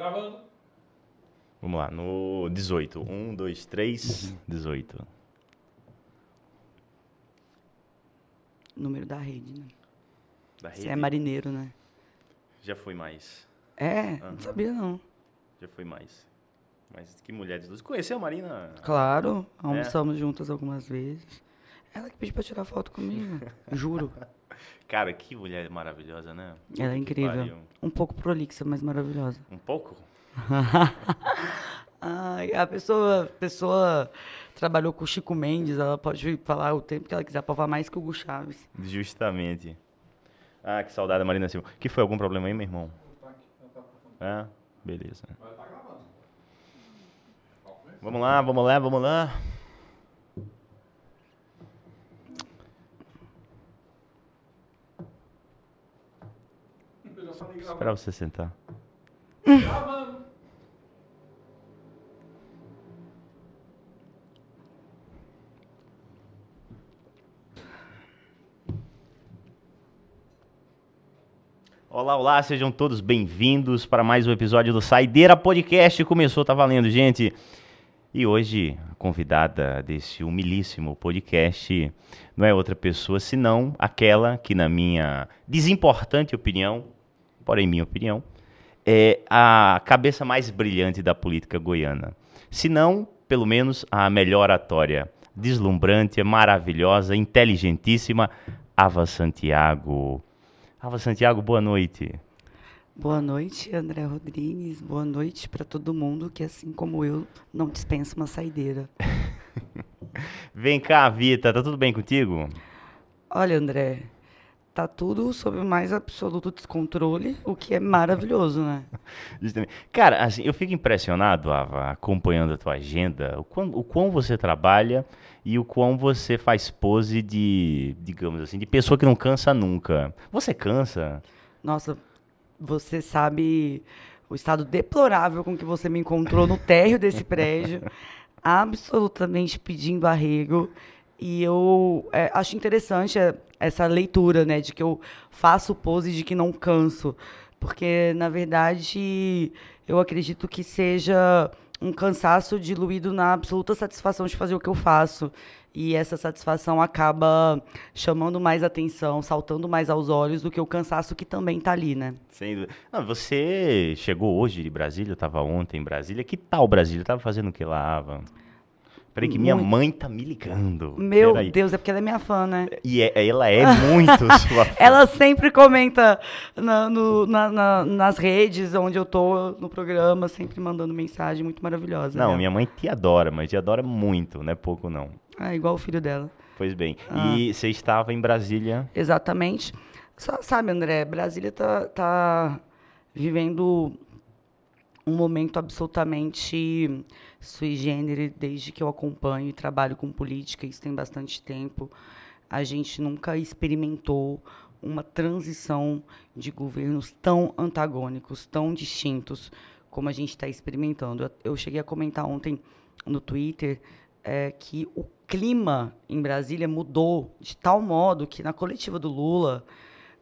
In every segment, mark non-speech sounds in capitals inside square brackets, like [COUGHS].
Gravando. Vamos lá, no 18. 1, 2, 3, 18. Número da rede, né? Da Você rede? é marineiro, né? Já fui mais. É, Aham. não sabia não. Já fui mais. Mas que mulher de luz. Conheceu a Marina? Claro, É. almoçamos juntas algumas vezes. Ela que pediu pra tirar foto comigo, juro. [LAUGHS] Cara, que mulher maravilhosa, né? Ela é incrível. Um pouco prolixa, mas maravilhosa. Um pouco? [LAUGHS] Ai, a pessoa, a pessoa trabalhou com o Chico Mendes, ela pode falar o tempo que ela quiser, pode falar mais que o Hugo Chaves. Justamente. Ah, que saudade da Marina Silva. Que foi algum problema aí, meu irmão? É? Beleza. Tá? Vamos lá, vamos lá, vamos lá. Eu já falei gravando. Esperar você sentar. Olá, olá, sejam todos bem-vindos para mais um episódio do Saideira Podcast. Começou, tá valendo, gente. E hoje, a convidada desse humilíssimo podcast não é outra pessoa senão aquela que, na minha desimportante opinião, porém minha opinião, é a cabeça mais brilhante da política goiana. Se não, pelo menos, a melhor oratória. Deslumbrante, maravilhosa, inteligentíssima, Ava Santiago. Ava Santiago, boa noite. Boa noite, André Rodrigues. Boa noite para todo mundo que, assim como eu, não dispensa uma saideira. [LAUGHS] Vem cá, Vita, tá tudo bem contigo? Olha, André, tá tudo sob o mais absoluto descontrole, o que é maravilhoso, né? [LAUGHS] Justamente. Cara, assim, eu fico impressionado, Ava, acompanhando a tua agenda, o quão, o quão você trabalha e o quão você faz pose de, digamos assim, de pessoa que não cansa nunca. Você cansa? Nossa, você sabe o estado deplorável com que você me encontrou no térreo desse [LAUGHS] prédio, absolutamente pedindo arrego. E eu é, acho interessante é, essa leitura, né, de que eu faço pose de que não canso. Porque, na verdade, eu acredito que seja um cansaço diluído na absoluta satisfação de fazer o que eu faço. E essa satisfação acaba chamando mais atenção, saltando mais aos olhos do que o cansaço que também tá ali, né? Sem dúvida. Não, você chegou hoje de Brasília, eu estava ontem em Brasília. Que tal Brasília? Tava fazendo o que lá, Ava? Peraí que minha Muito. mãe tá me ligando. Meu Peraí. Deus, é porque ela é minha fã, né? E é- ela é muito [LAUGHS] sua fã. Ela sempre comenta na- no- na- na- nas redes onde eu tô no programa, sempre mandando mensagem muito maravilhosa. Não, né? minha mãe te adora, mas te adora muito, não é pouco não. Ah, igual o filho dela. Pois bem. Ah. E você estava em Brasília. Exatamente. Só- sabe, André, Brasília tá, tá vivendo um momento absolutamente sui generis desde que eu acompanho e trabalho com política, isso tem bastante tempo. A gente nunca experimentou uma transição de governos tão antagônicos, tão distintos como a gente está experimentando. Eu, cheguei a comentar ontem no Twitter é, que o clima em Brasília mudou de tal modo que na coletiva do Lula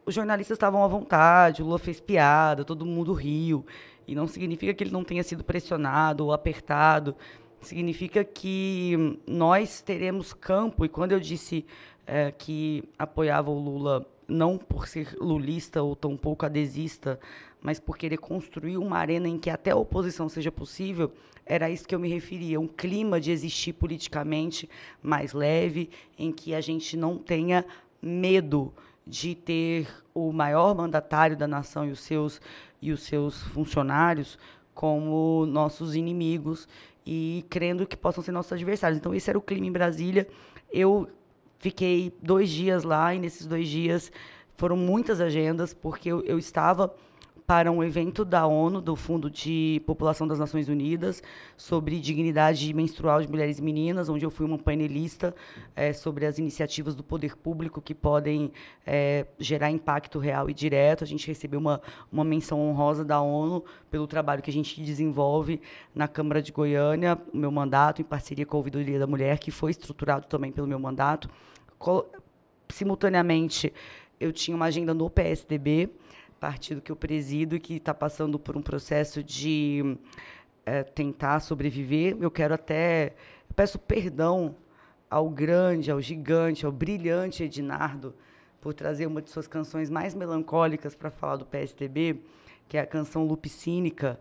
os jornalistas estavam à vontade, o Lula fez piada, todo mundo riu. E não significa que ele não tenha sido pressionado ou apertado. Significa que nós teremos campo. E quando eu disse eh, que apoiava o Lula não por ser lulista ou tampouco adesista, mas por querer construir uma arena em que até a oposição seja possível, era isso que eu me referia. Um clima de existir politicamente mais leve, em que a gente não tenha medo de ter o maior mandatário da nação e os seus e os seus funcionários como nossos inimigos e crendo que possam ser nossos adversários. Então esse era o clima em Brasília. Eu fiquei dois dias lá e nesses dois dias foram muitas agendas porque eu, eu estava para um evento da ONU, do Fundo de População das Nações Unidas, sobre dignidade menstrual de mulheres e meninas, onde eu fui uma painelista eh, sobre as iniciativas do poder público que podem eh, gerar impacto real e direto. A gente recebeu uma, uma menção honrosa da ONU pelo trabalho que a gente desenvolve na Câmara de Goiânia, o meu mandato, em parceria com a Ouvidoria da Mulher, que foi estruturado também pelo meu mandato. Simultaneamente, eu tinha uma agenda no PSDB, partido que eu presido e que está passando por um processo de é, tentar sobreviver. Eu quero até. Eu peço perdão ao grande, ao gigante, ao brilhante Ednardo por trazer uma de suas canções mais melancólicas para falar do PSDB, que é a canção Lupicínica.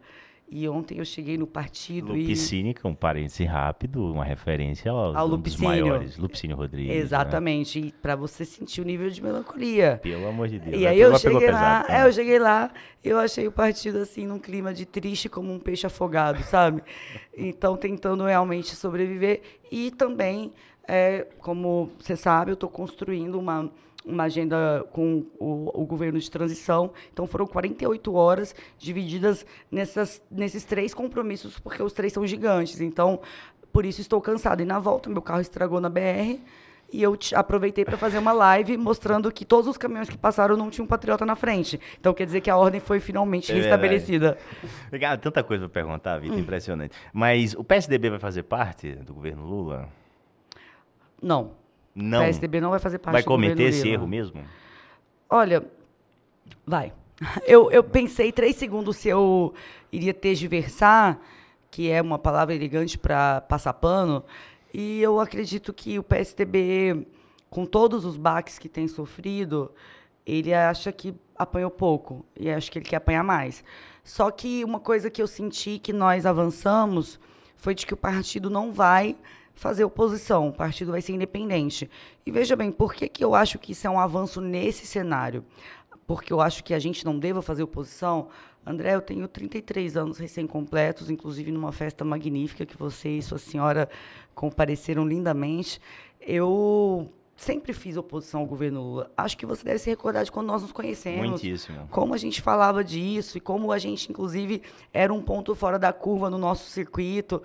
E ontem eu cheguei no partido Lupicínica, e... um parêntese rápido, uma referência ao, ao um Lupicínio. dos maiores, Lupicínio Rodrigues. Exatamente, né? para você sentir o nível de melancolia. Pelo amor de Deus. E aí eu cheguei lá, é, eu cheguei lá, eu achei o partido assim num clima de triste como um peixe afogado, [LAUGHS] sabe? então tentando realmente sobreviver e também, é, como você sabe, eu estou construindo uma uma agenda com o, o, governo de transição. Então, foram 48 horas divididas nessas, nesses três compromissos, porque os três são gigantes. Então, por isso estou cansada. E na volta, meu carro estragou na BR. E eu aproveitei para fazer uma live mostrando que todos os caminhões que passaram não tinham um patriota na frente. Então quer dizer que a ordem foi finalmente é restabelecida. Legal, tanta coisa para perguntar, Vitor, hum. impressionante. Mas o PSDB vai fazer parte do governo Lula? Não. Não. O PSDB não vai fazer parte vai do cometer esse erro mesmo? Olha, vai. [LAUGHS] Eu, eu pensei três segundos se eu iria tergiversar, que é uma palavra elegante para passar pano, e eu acredito que o PSDB, com todos os baques que tem sofrido, ele acha que apanhou pouco e acho que ele quer apanhar mais. Só que uma coisa que eu senti que nós avançamos foi de que o partido não vai fazer oposição, o partido vai ser independente. E veja bem, por que, que eu acho que isso é um avanço nesse cenário? Porque eu acho que a gente não deva fazer oposição. André, eu tenho 33 anos recém-completos, inclusive numa festa magnífica que você e sua senhora compareceram lindamente. Eu sempre fiz oposição ao governo Lula. Acho que você deve se recordar de quando nós nos conhecemos. Muitíssimo. Como a gente falava disso e como a gente, inclusive, era um ponto fora da curva no nosso circuito.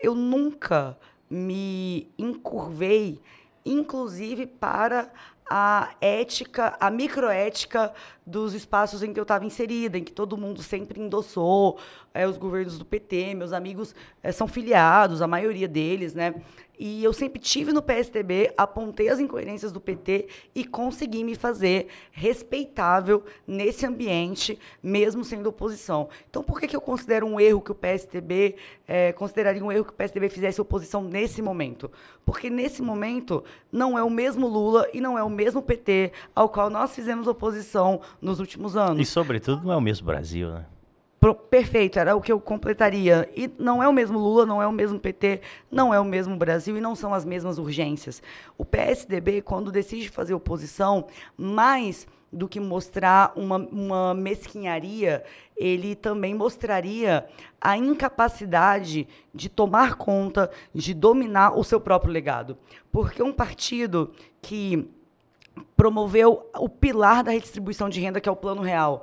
Eu nunca me encurvei, inclusive para a ética, a microética dos espaços em que eu estava inserida, em que todo mundo sempre endossou, é, os governos do PT, meus amigos é, são filiados, a maioria deles, né? E eu sempre tive no PSDB, apontei as incoerências do PT e consegui me fazer respeitável nesse ambiente, mesmo sendo oposição. Então, por que, que eu considero um erro que o PSDB, é, consideraria um erro que o PSDB fizesse oposição nesse momento? Porque nesse momento não é o mesmo Lula e não é o mesmo PT ao qual nós fizemos oposição nos últimos anos. E, sobretudo, não é o mesmo Brasil, né? Perfeito, era o que eu completaria. E não é o mesmo Lula, não é o mesmo PT, não é o mesmo Brasil e não são as mesmas urgências. O PSDB, quando decide fazer oposição, mais do que mostrar uma, uma mesquinharia, ele também mostraria a incapacidade de tomar conta, de dominar o seu próprio legado. Porque um partido que promoveu o pilar da redistribuição de renda, que é o Plano Real.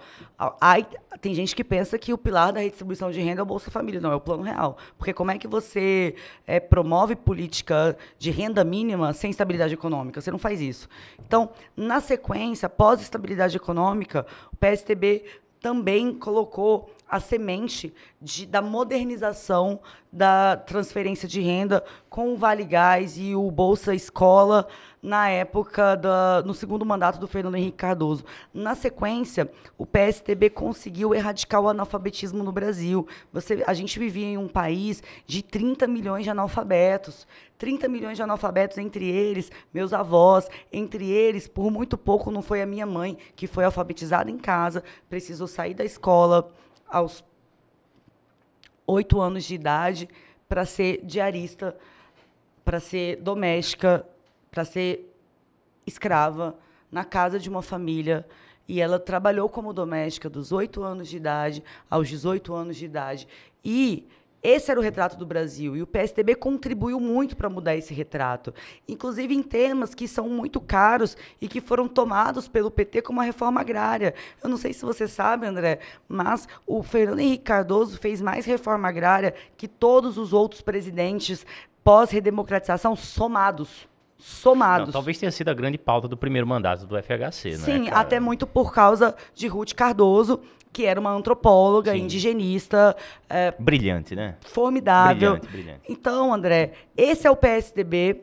Aí, tem gente que pensa que o pilar da redistribuição de renda é o Bolsa Família. Não, é o Plano Real. Porque como é que você é, promove política de renda mínima sem estabilidade econômica? Você não faz isso. Então, na sequência, após estabilidade econômica, o PSTB também colocou a semente de, da modernização da transferência de renda com o Vale Gás e o Bolsa Escola na época no segundo mandato do Fernando Henrique Cardoso. Na sequência, o PSTB conseguiu erradicar o analfabetismo no Brasil. Você, a gente vivia em um país de 30 milhões de analfabetos. 30 milhões de analfabetos, entre eles, meus avós, entre eles, por muito pouco não foi a minha mãe, que foi alfabetizada em casa, precisou sair da escola aos oito anos de idade para ser diarista, para ser doméstica para ser escrava na casa de uma família. E ela trabalhou como doméstica dos 8 anos de idade aos 18 anos de idade. E esse era o retrato do Brasil. E o PSDB contribuiu muito para mudar esse retrato. Inclusive em temas que são muito caros e que foram tomados pelo PT como a reforma agrária. Eu não sei se você sabe, André, mas o Fernando Henrique Cardoso fez mais reforma agrária que todos os outros presidentes pós-redemocratização somados somados. Não, talvez tenha sido a grande pauta do primeiro mandato do FHC, né? Sim, cara? até muito por causa de Ruth Cardoso, que era uma antropóloga, Sim. indigenista. É, brilhante, né? Formidável. Brilhante, brilhante. Então, André, esse é o PSDB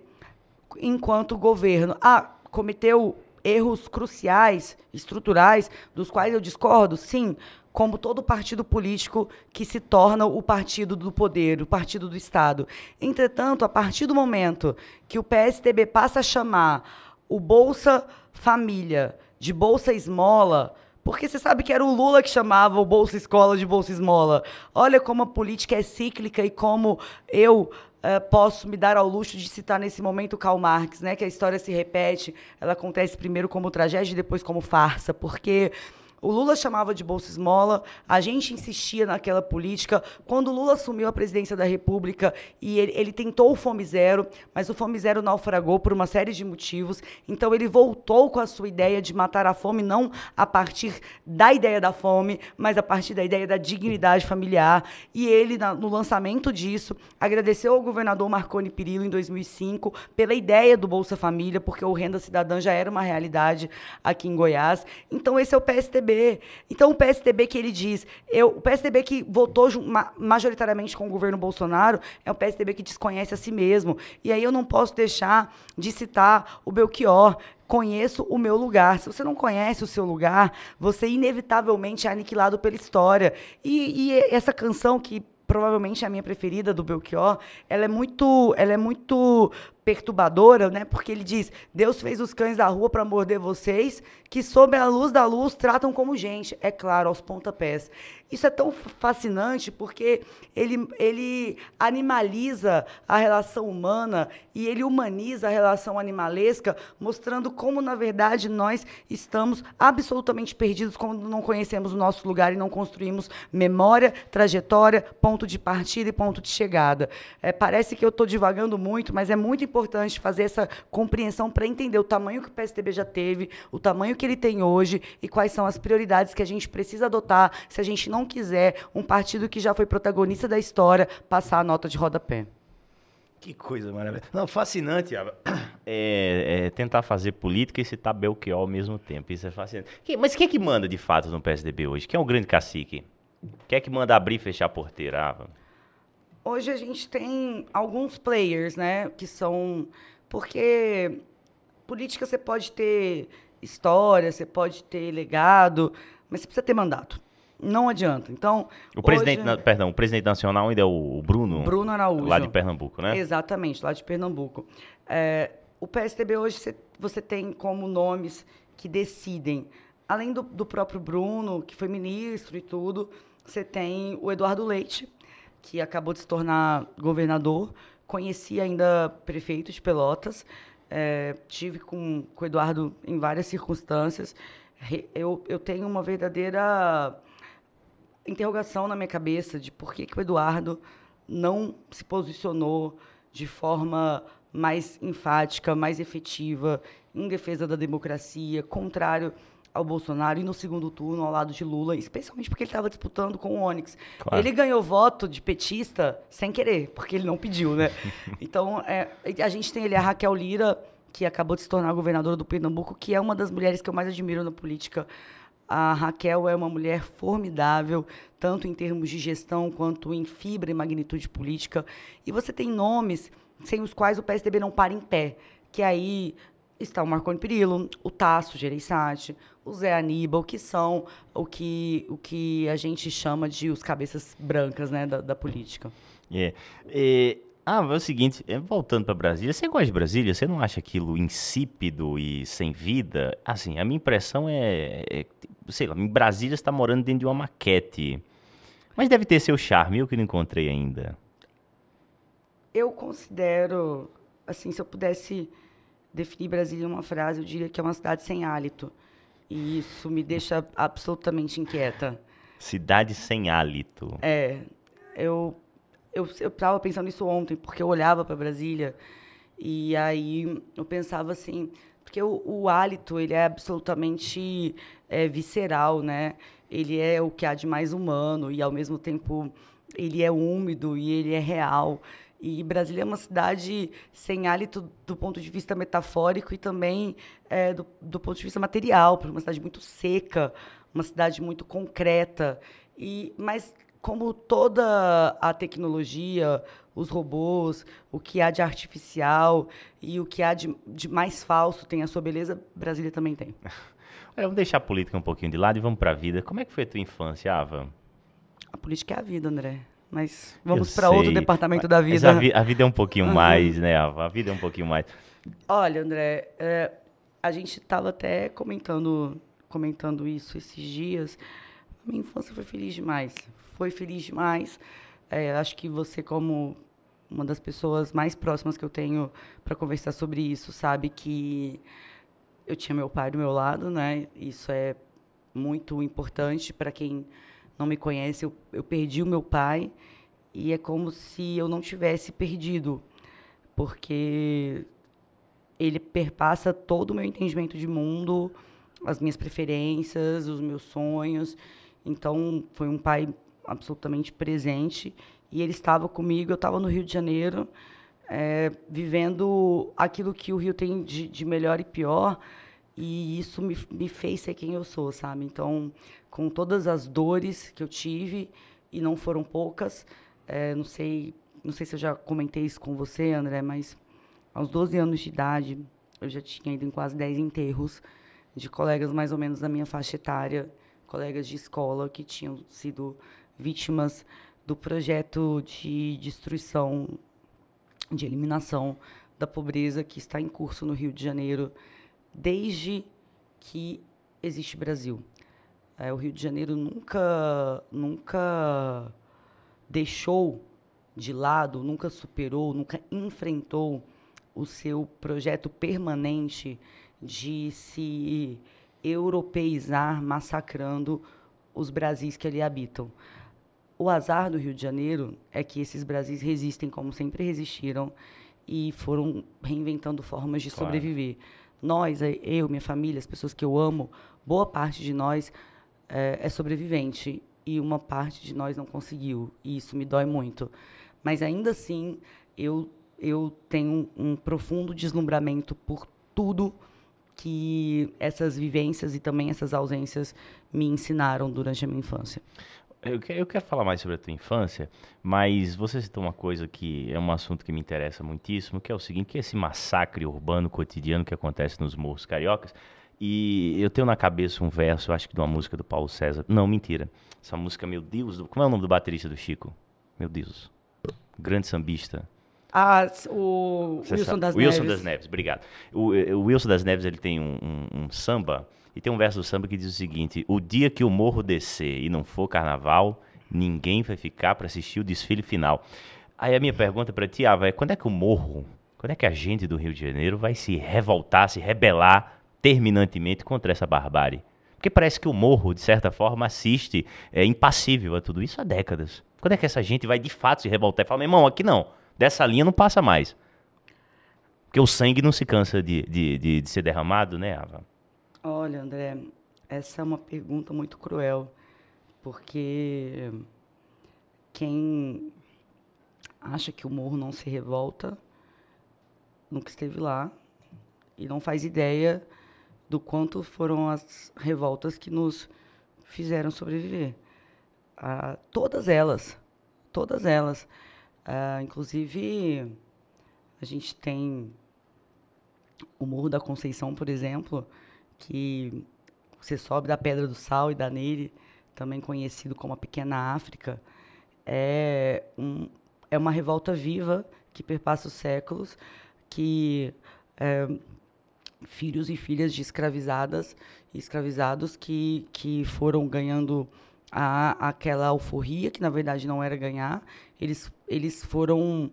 enquanto governo. Ah, cometeu erros cruciais, estruturais, dos quais eu discordo, sim, como todo partido político que se torna o partido do poder, o partido do Estado. Entretanto, a partir do momento que o PSDB passa a chamar o Bolsa Família de Bolsa Esmola, porque você sabe que era o Lula que chamava o Bolsa Escola de Bolsa Esmola. Olha como a política é cíclica e como eu Uh, posso me dar ao luxo de citar nesse momento Karl Marx, né, que a história se repete, ela acontece primeiro como tragédia e depois como farsa, porque o Lula chamava de Bolsa Esmola, a gente insistia naquela política. Quando o Lula assumiu a presidência da República e ele, ele tentou o Fome Zero, mas o Fome Zero naufragou por uma série de motivos. Então ele voltou com a sua ideia de matar a fome, não a partir da ideia da fome, mas a partir da ideia da dignidade familiar. E ele, na, no lançamento disso, agradeceu ao governador Marconi Perillo em 2005 pela ideia do Bolsa Família, porque o Renda Cidadã já era uma realidade aqui em Goiás. Então esse é o PSTB PSDB. Então, o PSDB que ele diz, eu, o PSDB que votou majoritariamente com o governo Bolsonaro, é um PSDB que desconhece a si mesmo. E aí eu não posso deixar de citar o Belchior, conheço o meu lugar. Se você não conhece o seu lugar, você inevitavelmente é aniquilado pela história. E, e essa canção que provavelmente é a minha preferida do Belchior, ela é muito, ela é muito perturbadora, né? Porque ele diz: Deus fez os cães da rua para morder vocês, que sob a luz da luz tratam como gente. É claro, aos pontapés. Isso é tão fascinante porque ele, ele animaliza a relação humana e ele humaniza a relação animalesca, mostrando como, na verdade, nós estamos absolutamente perdidos quando não conhecemos o nosso lugar e não construímos memória, trajetória, ponto de partida e ponto de chegada. É, parece que eu estou divagando muito, mas é muito importante fazer essa compreensão para entender o tamanho que o PSDB já teve, o tamanho que ele tem hoje e quais são as prioridades que a gente precisa adotar se a gente não quiser um partido que já foi protagonista da história passar a nota de rodapé. Que coisa maravilhosa. Não, fascinante, [COUGHS] é, é, tentar fazer política e citar Belchior ao mesmo tempo. Isso é fascinante. Mas quem é que manda de fato no PSDB hoje? Quem é o grande cacique? Quem é que manda abrir e fechar a porteira? Ah, Hoje a gente tem alguns players, né? Que são. Porque política você pode ter história, você pode ter legado, mas você precisa ter mandato. Não adianta. Então. O presidente, hoje... perdão, o presidente nacional ainda é o Bruno. Bruno Araújo. Lá de Pernambuco, né? Exatamente, lá de Pernambuco. É, o PSDB hoje você, você tem como nomes que decidem, além do, do próprio Bruno, que foi ministro e tudo, você tem o Eduardo Leite, que acabou de se tornar governador. Conheci ainda prefeito de Pelotas. É, tive com, com o Eduardo em várias circunstâncias. Eu, eu tenho uma verdadeira interrogação na minha cabeça de por que, que o Eduardo não se posicionou de forma mais enfática, mais efetiva, em defesa da democracia, contrário ao Bolsonaro e no segundo turno ao lado de Lula, especialmente porque ele estava disputando com o Onyx. Claro. Ele ganhou voto de petista sem querer, porque ele não pediu, né? [LAUGHS] então, é, a gente tem ali a Raquel Lira, que acabou de se tornar governadora do Pernambuco, que é uma das mulheres que eu mais admiro na política. A Raquel é uma mulher formidável, tanto em termos de gestão quanto em fibra e magnitude política. E você tem nomes sem os quais o PSDB não para em pé, que aí está o Marconi Perillo, o Tasso Gereissati, o Zé Aníbal, que são o que, o que a gente chama de os cabeças brancas né, da, da política. É. é ah, é o seguinte, é, voltando para Brasília, você gosta de Brasília? Você não acha aquilo insípido e sem vida? Assim, a minha impressão é, é sei lá, em Brasília está morando dentro de uma maquete. Mas deve ter seu charme, eu que não encontrei ainda. Eu considero, assim, se eu pudesse definir Brasília em uma frase, eu diria que é uma cidade sem hálito. E isso me deixa absolutamente inquieta. Cidade sem hálito. É. Eu eu estava pensando nisso ontem, porque eu olhava para Brasília e aí eu pensava assim, porque o, o hálito ele é absolutamente é, visceral, né? Ele é o que há de mais humano e ao mesmo tempo ele é úmido e ele é real. E Brasília é uma cidade sem hálito do ponto de vista metafórico e também é, do, do, ponto de vista material, porque é uma cidade muito seca, uma cidade muito concreta. E, mas como toda a tecnologia, os robôs, o que há de artificial e o que há de, de mais falso tem a sua beleza, Brasília também tem. [LAUGHS] Olha, vamos deixar a política um pouquinho de lado e vamos para a vida. Como é que foi a tua infância, Ava? A política é a vida, André. Mas vamos para outro departamento da vida. a, vi- a vida é um pouquinho Uhum. mais, né, Ava? A vida é um pouquinho mais. Olha, André, é, a gente estava até comentando, comentando isso esses dias. Minha infância foi feliz demais. Foi feliz demais. É, acho que você, como uma das pessoas mais próximas que eu tenho para conversar sobre isso, sabe que eu tinha meu pai do meu lado, né? Isso é muito importante para quem não me conhece. Eu, eu perdi o meu pai e é como se eu não tivesse perdido, porque ele perpassa todo o meu entendimento de mundo, as minhas preferências, os meus sonhos. Então, foi um pai absolutamente presente. E ele estava comigo, eu estava no Rio de Janeiro, eh, vivendo aquilo que o Rio tem de, de melhor e pior. E isso me, me fez ser quem eu sou, sabe? Então, com todas as dores que eu tive, e não foram poucas, eh, não sei não sei se eu já comentei isso com você, André, mas aos 12 anos de idade, eu já tinha ido em quase 10 enterros de colegas mais ou menos da minha faixa etária, colegas de escola que tinham sido vítimas do projeto de destruição, de eliminação da pobreza que está em curso no Rio de Janeiro desde que existe Brasil. É, o Rio de Janeiro nunca, nunca deixou de lado, nunca superou, nunca enfrentou o seu projeto permanente de se europeizar, massacrando os Brasis que ali habitam. O azar do Rio de Janeiro é que esses Brasis resistem como sempre resistiram e foram reinventando formas de Claro. sobreviver. Nós, eh, eu, minha família, as pessoas que eu amo, boa parte de nós eh, é sobrevivente e uma parte de nós não conseguiu. E isso me dói muito. Mas ainda assim, eu, eu tenho um profundo deslumbramento por tudo que essas vivências e também essas ausências me ensinaram durante a minha infância. Eu, eu quero falar mais sobre a tua infância, mas você citou uma coisa que é um assunto que me interessa muitíssimo, que é o seguinte, que é esse massacre urbano cotidiano que acontece nos morros cariocas. E eu tenho na cabeça um verso, acho que de uma música do Paulo César. Não, mentira. Essa música, meu Deus, do- como é o nome do baterista do Chico? Meu Deus. Grande sambista. Ah, o Wilson das Wilson Neves. das Neves, obrigado. O, eh, o Wilson das Neves ele tem um, um- um samba, e tem um verso do samba que diz o seguinte: O dia que o morro descer e não for carnaval, ninguém vai ficar para assistir o desfile final. Aí a minha pergunta para ti, Ava, é quando é que o morro, quando é que a gente do Rio de Janeiro vai se revoltar, se rebelar terminantemente contra essa barbárie? Porque parece que o morro, de certa forma, assiste é, impassível a tudo isso há décadas. Quando é que essa gente vai de fato se revoltar e falar, meu irmão, aqui não, dessa linha não passa mais? Porque o sangue não se cansa de, de, de, de ser derramado, né, Ava? Olha, André, essa é uma pergunta muito cruel, porque quem acha que o morro não se revolta nunca esteve lá e não faz ideia do quanto foram as revoltas que nos fizeram sobreviver. Ah, todas elas, todas elas. Ah, inclusive, a gente tem o Morro da Conceição, por exemplo, que você sobe da Pedra do Sal e dá nele, também conhecido como a Pequena África, é, um, é uma revolta viva que perpassa os séculos, que é, filhos e filhas de escravizadas e escravizados que, que foram ganhando a, aquela alforria, que na verdade não era ganhar, eles, eles foram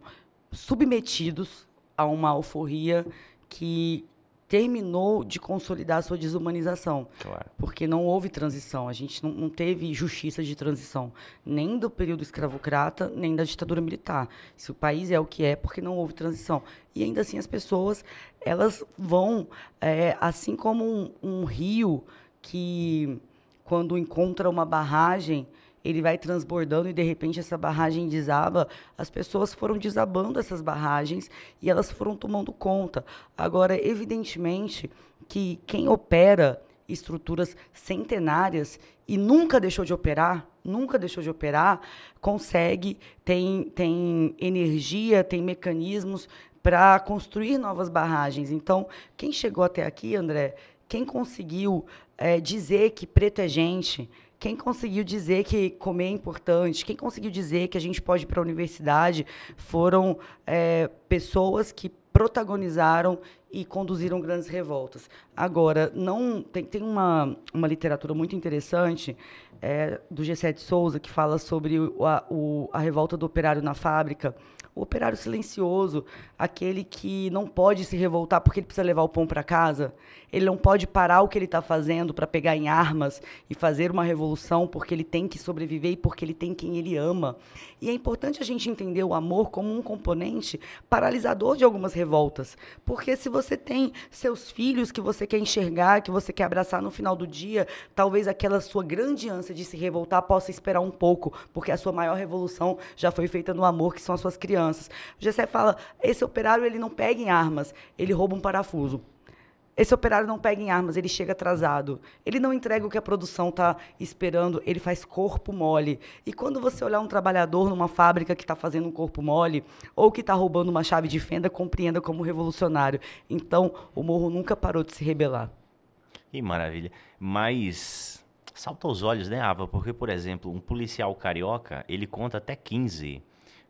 submetidos a uma alforria que terminou de consolidar a sua desumanização, Claro. porque não houve transição, a gente não, não teve justiça de transição, nem do período escravocrata, nem da ditadura militar. Se o país é o que é, porque não houve transição. E ainda assim as pessoas, elas vão, é, assim como um, um rio que, quando encontra uma barragem, ele vai transbordando e de repente essa barragem desaba, as pessoas foram desabando essas barragens e elas foram tomando conta. Agora, evidentemente que quem opera estruturas centenárias e nunca deixou de operar, nunca deixou de operar, consegue, tem, tem energia, tem mecanismos para construir novas barragens. Então, quem chegou até aqui, André, quem conseguiu é, dizer que preto é gente, quem conseguiu dizer que comer é importante, quem conseguiu dizer que a gente pode ir para a universidade, foram é, pessoas que protagonizaram e conduziram grandes revoltas. Agora, não tem, tem uma, uma literatura muito interessante é, do G7 Souza que fala sobre o, a, o, a revolta do operário na fábrica, o operário silencioso, aquele que não pode se revoltar porque ele precisa levar o pão para casa, ele não pode parar o que ele está fazendo para pegar em armas e fazer uma revolução porque ele tem que sobreviver e porque ele tem quem ele ama. E é importante a gente entender o amor como um componente paralisador de algumas revoltas, porque se você tem seus filhos que você quer enxergar, que você quer abraçar no final do dia, talvez aquela sua grande ânsia de se revoltar possa esperar um pouco, porque a sua maior revolução já foi feita no amor, que são as suas crianças. O Gessé fala, esse operário ele não pega em armas, ele rouba um parafuso. Esse operário não pega em armas, ele chega atrasado. Ele não entrega o que a produção está esperando, ele faz corpo mole. E quando você olhar um trabalhador numa fábrica que está fazendo um corpo mole, ou que está roubando uma chave de fenda, compreenda como revolucionário. Então, o morro nunca parou de se rebelar. Que maravilha. Mas salta aos olhos, né, Ava? Porque, por exemplo, um policial carioca, ele conta até 15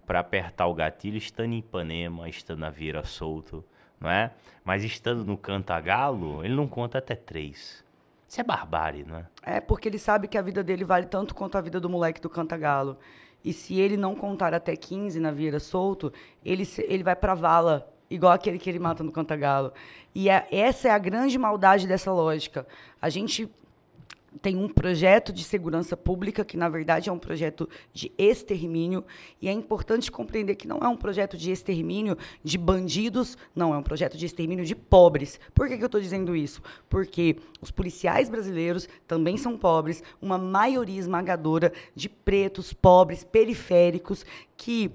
para apertar o gatilho estando em Ipanema, estando na Vieira Solto não é? Mas estando no Cantagalo, ele não conta até três. Isso é barbárie, não é? É porque ele sabe que a vida dele vale tanto quanto a vida do moleque do Cantagalo. E se ele não contar até 15 na Vieira Solto, ele, ele vai pra vala, igual aquele que ele mata no Cantagalo. E é, essa é a grande maldade dessa lógica. A gente tem um projeto de segurança pública que, na verdade, é um projeto de extermínio. E é importante compreender que não é um projeto de extermínio de bandidos, não, é um projeto de extermínio de pobres. Por que, que eu estou dizendo isso? Porque os policiais brasileiros também são pobres, uma maioria esmagadora de pretos, pobres, periféricos, que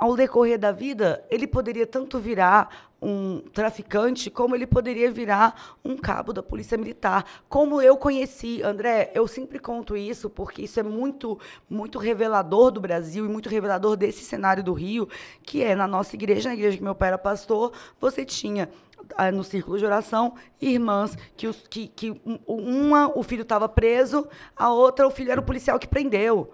ao decorrer da vida, ele poderia tanto virar um traficante, como ele poderia virar um cabo da polícia militar. Como eu conheci, André, eu sempre conto isso porque isso é muito, muito revelador do Brasil e muito revelador desse cenário do Rio, que é na nossa igreja, na igreja que meu pai era pastor, você tinha ah, no círculo de oração, irmãs que, os, que, que uma o filho estava preso, a outra o filho era o policial que prendeu.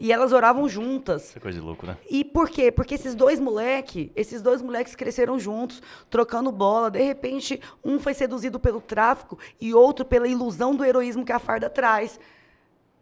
E elas oravam juntas. Essa coisa de louco, né? E por quê? Porque esses dois moleques, esses dois moleques cresceram juntos, trocando bola. De repente, um foi seduzido pelo tráfico e outro pela ilusão do heroísmo que a farda traz.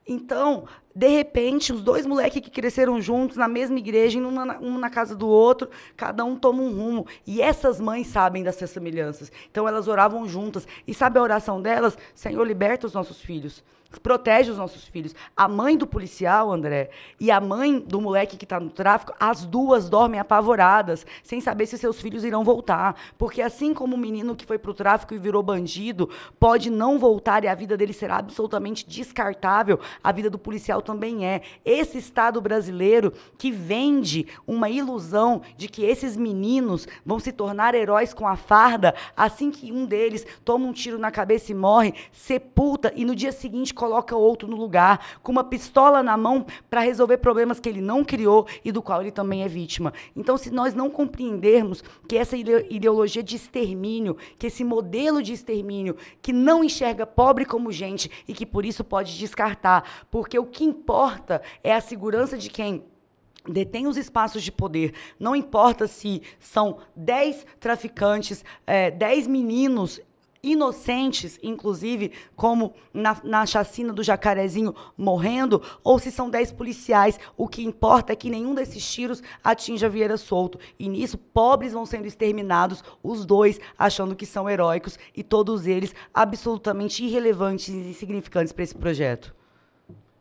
Então, de repente, os dois moleques que cresceram juntos na mesma igreja, um na, um na casa do outro, cada um toma um rumo. E essas mães sabem dessas semelhanças. Então, elas oravam juntas. E sabe a oração delas? Senhor, liberta os nossos filhos protege os nossos filhos. A mãe do policial, André, e a mãe do moleque que está no tráfico, as duas dormem apavoradas, sem saber se seus filhos irão voltar. Porque assim como o menino que foi para o tráfico e virou bandido, pode não voltar e a vida dele será absolutamente descartável, a vida do policial também é. Esse Estado brasileiro que vende uma ilusão de que esses meninos vão se tornar heróis com a farda, assim que um deles toma um tiro na cabeça e morre, sepulta e no dia seguinte coloca outro no lugar, com uma pistola na mão para resolver problemas que ele não criou e do qual ele também é vítima. Então, se nós não compreendermos que essa ideologia de extermínio, que esse modelo de extermínio que não enxerga pobre como gente e que por isso pode descartar, porque o que importa é a segurança de quem detém os espaços de poder. Não importa se são 10 traficantes, é, 10 meninos inocentes, inclusive, como na, na chacina do jacarezinho morrendo, ou se são dez policiais. O que importa é que nenhum desses tiros atinja Vieira Solto. E nisso, pobres vão sendo exterminados, os dois achando que são heróicos, e todos eles absolutamente irrelevantes e insignificantes para esse projeto.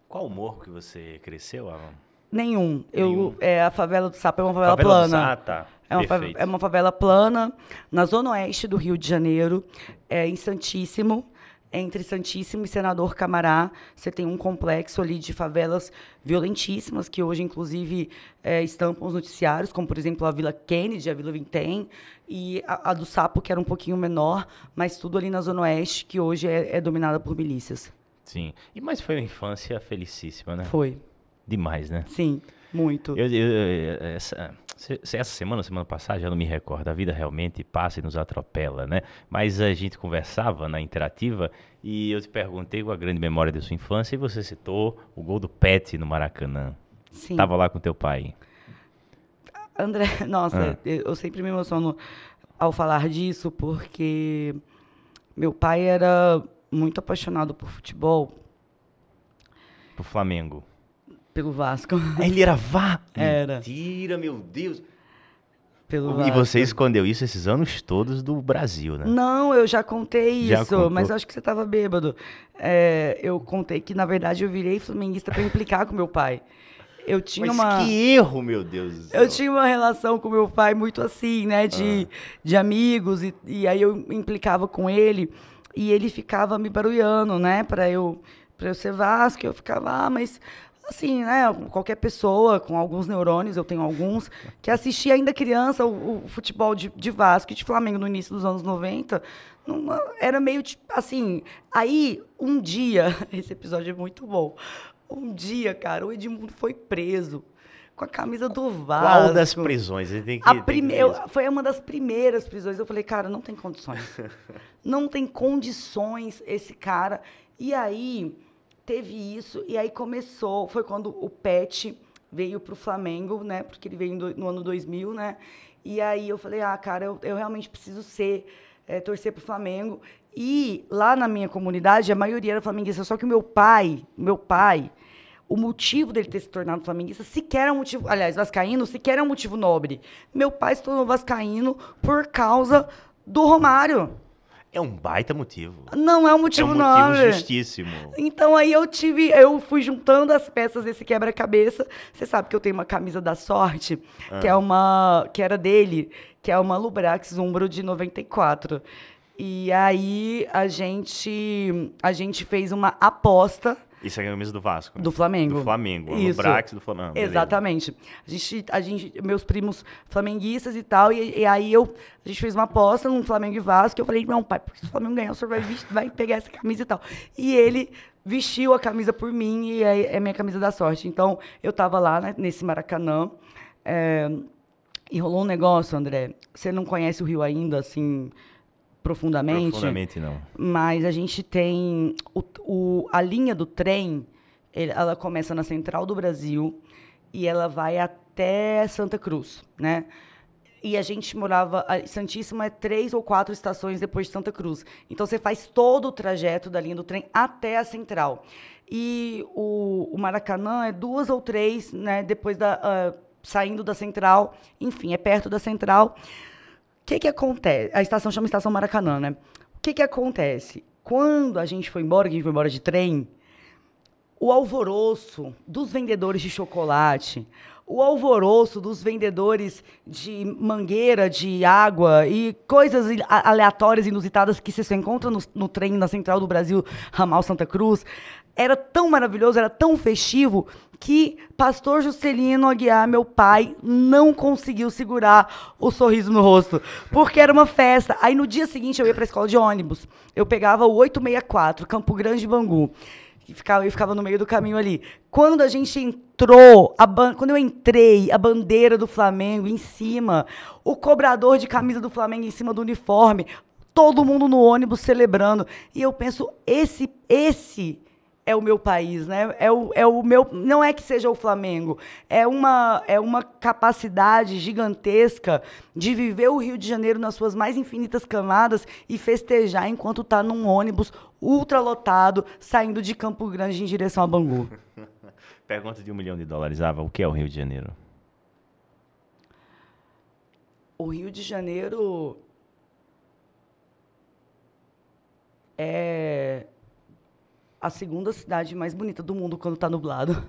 Qual morro que você cresceu, Alan? Nenhum. Nenhum. Eu, é, a favela do Sapo é uma favela, favela plana. Do... Ah, tá. É uma, favela, é uma favela plana, na zona oeste do Rio de Janeiro, é, em Santíssimo. entre Santíssimo e Senador Camará. Você tem um complexo ali de favelas violentíssimas, que hoje, inclusive, é, estampam os noticiários, como, por exemplo, a Vila Kennedy, a Vila Vintém, e a, a do Sapo, que era um pouquinho menor, mas tudo ali na Zona Oeste, que hoje é, é dominada por milícias. Sim. E mas foi uma infância felicíssima, né? Foi, Demais, né? sim, muito. Eu, eu- essa, se- se essa semana, semana passada, já não me recordo. A vida realmente passa e nos atropela, né? Mas a gente conversava na interativa e eu te perguntei com a grande memória da sua infância e você citou o gol do Pet no Maracanã. Sim. Tava lá com teu pai. André, [LAUGHS] nossa, Ah. eu sempre me emociono ao falar disso, porque meu pai era muito apaixonado por futebol, Pro Flamengo. Pelo Vasco. [LAUGHS] Ele era vá. Era. Mentira, meu Deus. Pelo E Vasco. você escondeu isso esses anos todos do Brasil, né? Não, eu já contei Já isso, contou? mas acho que você estava bêbado. É, eu contei que, na verdade, eu virei flamenguista para implicar com meu pai. Eu tinha Mas uma. que erro, meu Deus do céu. Eu tinha uma relação com meu pai muito assim, né? De, Ah. de amigos, e, e aí eu implicava com ele, e ele ficava me barulhando, né? Pra eu, pra eu ser Vasco, eu ficava, ah, mas assim, né? Qualquer pessoa com alguns neurônios, eu tenho alguns, que assistia ainda criança o, o futebol de, de Vasco e de Flamengo no início dos anos 90. não- era meio tipo assim. Aí, um dia, [LAUGHS] esse episódio é muito bom. Um dia, cara, o Edmundo foi preso com a camisa do Vasco. Qual das prisões? Ele tem que, A tem que prime... ver eu- isso. foi uma das primeiras prisões. Eu falei, cara, não tem condições. [LAUGHS] não tem condições esse cara. E aí teve isso, e aí começou. Foi quando o Pet veio pro Flamengo, né? Porque ele veio no, no ano 2000, né? E aí eu falei, ah, cara, eu, eu realmente preciso ser, eh, torcer pro Flamengo. E lá na minha comunidade, a maioria era flamenguista. Só que o meu pai, meu pai, o motivo dele ter se tornado flamenguista sequer é um motivo, aliás, vascaíno, sequer é um motivo nobre. Meu pai se tornou vascaíno por causa do Romário. É um baita motivo. Não é um É motivo um motivo justíssimo. Então aí eu tive, eu fui juntando as peças desse quebra-cabeça. Você sabe que eu tenho uma camisa da sorte, que é uma, que era dele, que é uma Lubrax Umbro de 94. E aí a gente, a gente fez uma aposta Isso é a camisa do Vasco. né? do Flamengo. Do Flamengo. O Isso. Brax do Flamengo. beleza. Exatamente. A gente, a gente, meus primos flamenguistas e tal, e, e aí eu, a gente fez uma aposta num Flamengo e Vasco, e eu falei, não, pai, porque se o Flamengo ganhar, o senhor vai, vai pegar essa camisa e tal. E ele vestiu a camisa por mim, e aí é minha camisa da sorte. Então, eu tava lá, né, nesse Maracanã, é, e rolou um negócio, André, você não conhece o Rio ainda, assim, profundamente? Profundamente não. Mas a gente tem o, o- a linha do trem, ela começa na central do Brasil e ela vai até Santa Cruz, né? E a gente morava, Santíssima é três ou quatro estações depois de Santa Cruz. Então você faz todo o trajeto da linha do trem até a central. E o, o Maracanã é duas ou três, né? Depois da ah, saindo da central, enfim, é perto da central. Que que acontece? A estação chama Estação Maracanã, né? O que que acontece? Quando a gente foi embora, a gente foi embora de trem, o alvoroço dos vendedores de chocolate, o alvoroço dos vendedores de mangueira, de água e coisas aleatórias, inusitadas que você só encontra no, no trem na Central do Brasil, Ramal Santa Cruz, era tão maravilhoso, era tão festivo, que Pastor Juscelino Aguiar, meu pai, não conseguiu segurar o sorriso no rosto, porque era uma festa. Aí no dia seguinte eu ia para a escola de ônibus, eu pegava o 864, Campo Grande, Bangu. E ficava, eu ficava no meio do caminho ali. Quando a gente entrou, a quando eu entrei, a bandeira do Flamengo em cima, o cobrador de camisa do Flamengo em cima do uniforme, todo mundo no ônibus celebrando. E eu penso, esse, esse é o meu país, né? É o, é o meu. Não é que seja o Flamengo, é uma, é uma capacidade gigantesca de viver o Rio de Janeiro nas suas mais infinitas camadas e festejar enquanto está num ônibus ultralotado saindo de Campo Grande em direção a Bangu. [LAUGHS] Pergunta de um milhão de dólares. Ava, o que é o Rio de Janeiro? O Rio de Janeiro é a segunda cidade mais bonita do mundo quando está nublado.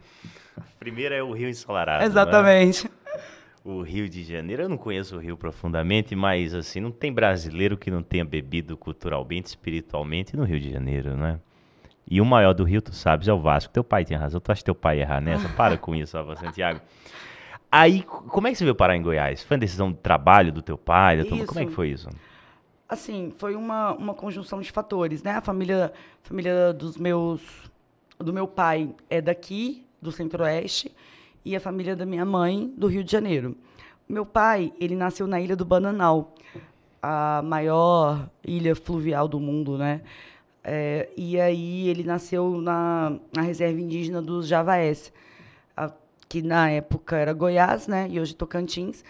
Primeiro é o Rio ensolarado. né? Exatamente. o Rio de Janeiro. Eu não conheço o Rio profundamente, mas assim, não tem brasileiro que não tenha bebido culturalmente, espiritualmente no Rio de Janeiro, né? E o maior do Rio, tu sabes, é o Vasco. Teu pai tem razão, tu acha teu pai errar nessa? [LAUGHS] Para com isso, Alva Santiago. Aí, como é que você veio parar em Goiás? Foi uma decisão de trabalho do teu pai? Da tua... Como é que foi isso? Assim, foi uma, uma conjunção de fatores, né? A família, família dos meus, do meu pai é daqui, do Centro-Oeste, e a família da minha mãe, do Rio de Janeiro. Meu pai, ele nasceu na ilha do Bananal, a maior ilha fluvial do mundo, né? É, e aí ele nasceu na, na reserva indígena dos Javaés, a- que na época era Goiás, né? E hoje Tocantins.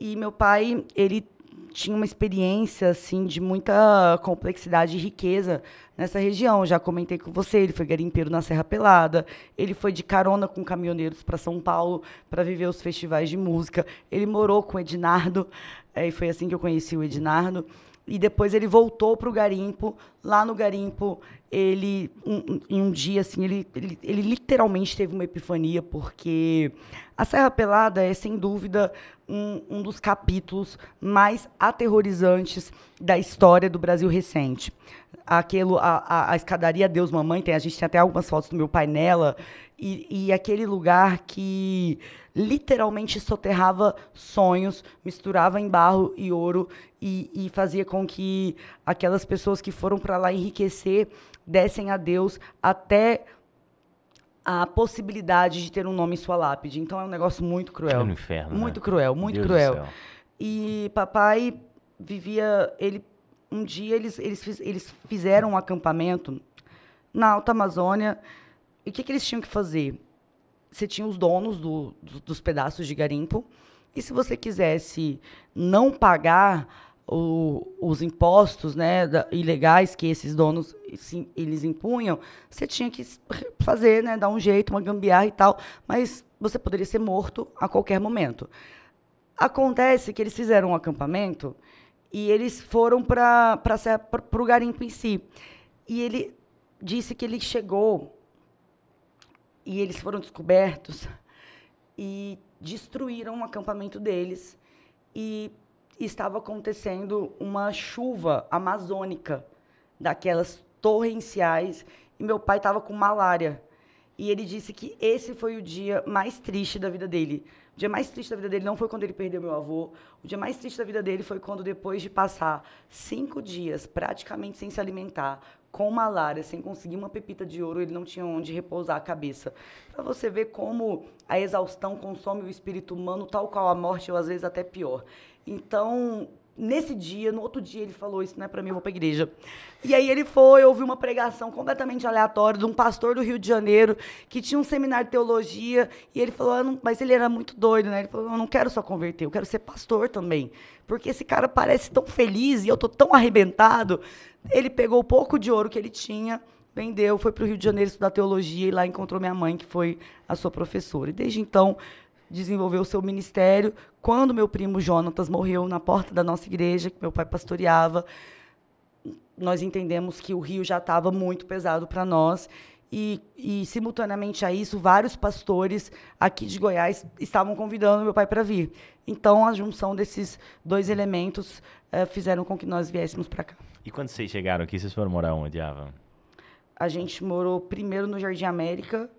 E meu pai, ele tinha uma experiência assim de muita complexidade e riqueza nessa região. Já comentei com você, ele foi garimpeiro na Serra Pelada, ele foi de carona com caminhoneiros para São Paulo para viver os festivais de música. Ele morou com o Ednardo, eh, e foi assim que eu conheci o Ednardo. E depois ele voltou para o garimpo. Lá no garimpo, ele, um- em um dia, assim, ele, ele, ele literalmente teve uma epifania, porque a Serra Pelada é, sem dúvida, um, um dos capítulos mais aterrorizantes da história do Brasil recente. Aquilo, a, a, a escadaria Deus Mamãe, tem, a gente tem até algumas fotos do meu pai nela, e, e aquele lugar que literalmente soterrava sonhos, misturava em barro e ouro e, e fazia com que aquelas pessoas que foram para lá enriquecer dessem a Deus até a possibilidade de ter um nome em sua lápide. Então é um negócio muito cruel. É no inferno, né? Muito cruel, muito Deus cruel. E papai vivia, ele um dia eles eles, eles fizeram um acampamento na Alta Amazônia. E o que, que eles tinham que fazer? Você tinha os donos do- do- dos pedaços de garimpo. E se você quisesse não pagar o- os impostos né, da- ilegais que esses donos eles impunham, você tinha que fazer, né, dar um jeito, uma gambiarra e tal. Mas você poderia ser morto a qualquer momento. Acontece que eles fizeram um acampamento e eles foram para o garimpo em si. E ele disse que ele chegou e eles foram descobertos e destruíram o acampamento deles e estava acontecendo uma chuva amazônica daquelas torrenciais e meu pai estava com malária e ele disse que esse foi o dia mais triste da vida dele. O dia mais triste da vida dele não foi quando ele perdeu meu avô. O dia mais triste da vida dele foi quando, depois de passar cinco dias praticamente sem se alimentar, com malária, sem conseguir uma pepita de ouro, ele não tinha onde repousar a cabeça. Para você ver como a exaustão consome o espírito humano, tal qual a morte, ou às vezes até pior. Então, nesse dia, no outro dia, ele falou: Isso não é para mim, eu vou para igreja. E aí ele foi, ouviu uma pregação completamente aleatória de um pastor do Rio de Janeiro que tinha um seminário de teologia. E ele falou: "Eu não- Mas ele era muito doido, né? Ele falou: Eu não quero só converter, eu quero ser pastor também. Porque esse cara parece tão feliz e eu tô tão arrebentado. Ele pegou o pouco de ouro que ele tinha. Vendeu, foi para o Rio de Janeiro estudar teologia e lá encontrou minha mãe, que foi a sua professora. E desde então desenvolveu o seu ministério. Quando meu primo Jonatas morreu na porta da nossa igreja, que meu pai pastoreava, nós entendemos que o rio já estava muito pesado para nós. E, e, simultaneamente a isso, vários pastores aqui de Goiás estavam convidando meu pai para vir. Então, a junção desses dois elementos eh, fizeram com que nós viéssemos para cá. E quando vocês chegaram aqui, vocês foram morar onde, Ava? A gente morou primeiro no Jardim América,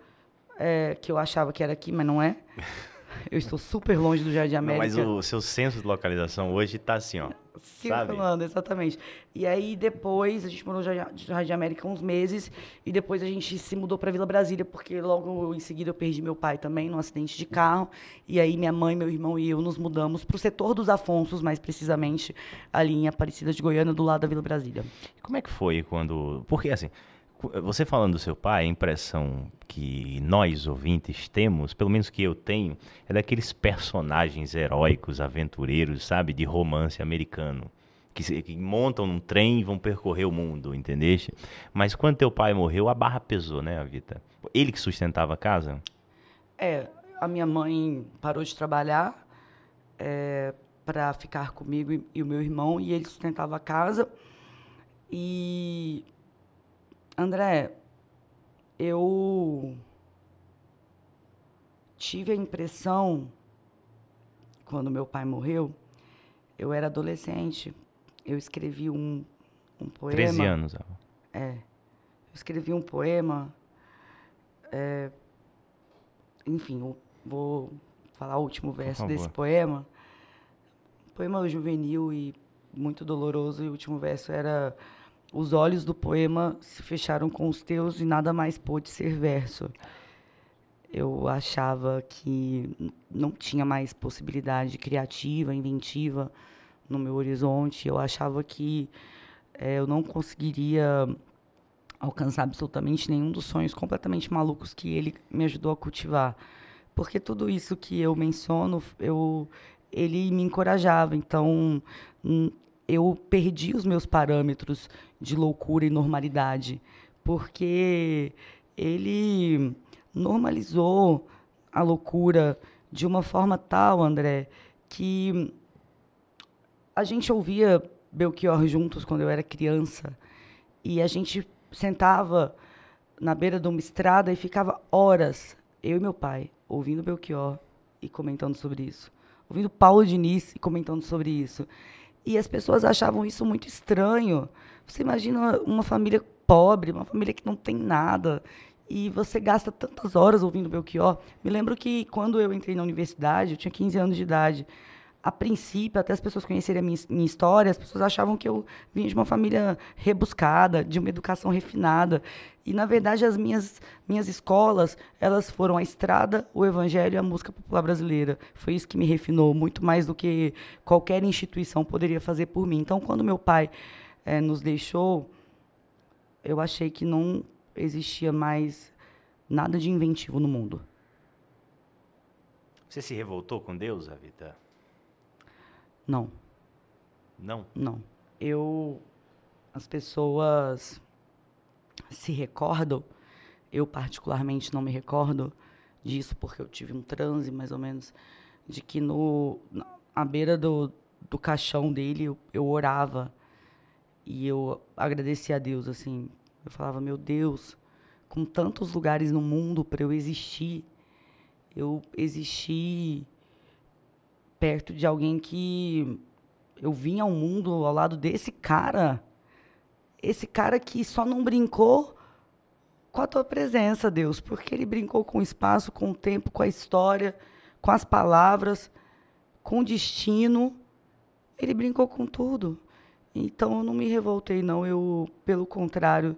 eh, que eu achava que era aqui, mas não é. [LAUGHS] Eu estou super longe do Jardim Não, América. mas o seu senso de localização hoje tá assim, ó. Circulando, exatamente. E aí depois, a gente morou no Jardim- América uns meses, e depois a gente se mudou para Vila Brasília, porque logo em seguida eu perdi meu pai também num acidente de carro. E aí minha mãe, meu irmão e eu nos mudamos para o setor dos Afonsos, mais precisamente ali em Aparecida de Goiânia, do lado da Vila Brasília. Como é que foi quando. Porque assim, você falando do seu pai, a impressão que nós ouvintes temos, pelo menos que eu tenho, é daqueles personagens heróicos, aventureiros, sabe, de romance americano. Que, que montam num trem e vão percorrer o mundo, entendeste? Mas quando teu pai morreu, a barra pesou, né, Vita? Ele que sustentava a casa? É, a minha mãe parou de trabalhar para ficar comigo e, e o meu irmão, e ele sustentava a casa. E, André, eu tive a impressão, quando meu pai morreu, eu era adolescente. Eu escrevi um, um poema. 13 anos. Ava. É. Eu escrevi um poema. é, enfim, eu vou falar o último verso desse poema. Poema juvenil e muito doloroso. E o último verso era: Os olhos do poema se fecharam com os teus e nada mais pôde ser verso. Eu achava que não tinha mais possibilidade criativa, inventiva no meu horizonte. Eu achava que eh, eu não conseguiria alcançar absolutamente nenhum dos sonhos completamente malucos que ele me ajudou a cultivar. Porque tudo isso que eu menciono, eu, ele me encorajava. Então, hum, eu perdi os meus parâmetros de loucura e normalidade. Porque ele normalizou a loucura de uma forma tal, André, que a gente ouvia Belchior juntos quando eu era criança e a gente sentava na beira de uma estrada e ficava horas, eu e meu pai, ouvindo Belchior e comentando sobre isso. Ouvindo Paulo Diniz e comentando sobre isso. E as pessoas achavam isso muito estranho. Você imagina uma família pobre, uma família que não tem nada, e você gasta tantas horas ouvindo Belchior. Me lembro que quando eu entrei na universidade, eu tinha 15 anos de idade, a princípio, até as pessoas conhecerem a minha, minha história, as pessoas achavam que eu vinha de uma família rebuscada, de uma educação refinada. E, na verdade, as minhas, minhas escolas, elas foram a estrada, o evangelho e a música popular brasileira. Foi isso que me refinou, muito mais do que qualquer instituição poderia fazer por mim. Então, quando meu pai eh, nos deixou, eu achei que não existia mais nada de inventivo no mundo. Você se revoltou com Deus, Avita? Não. Não. Não. Eu. As pessoas se recordam, eu particularmente não me recordo disso, porque eu tive um transe, mais ou menos, de que no, na à beira do, do caixão dele eu, eu orava e eu agradecia a Deus, assim. Eu falava, meu Deus, com tantos lugares no mundo para eu existir, eu existi perto de alguém que eu vim ao mundo ao lado desse cara. Esse cara que só não brincou com a tua presença, Deus, porque ele brincou com o espaço, com o tempo, com a história, com as palavras, com o destino. Ele brincou com tudo. Então eu não me revoltei, não. Eu, pelo contrário,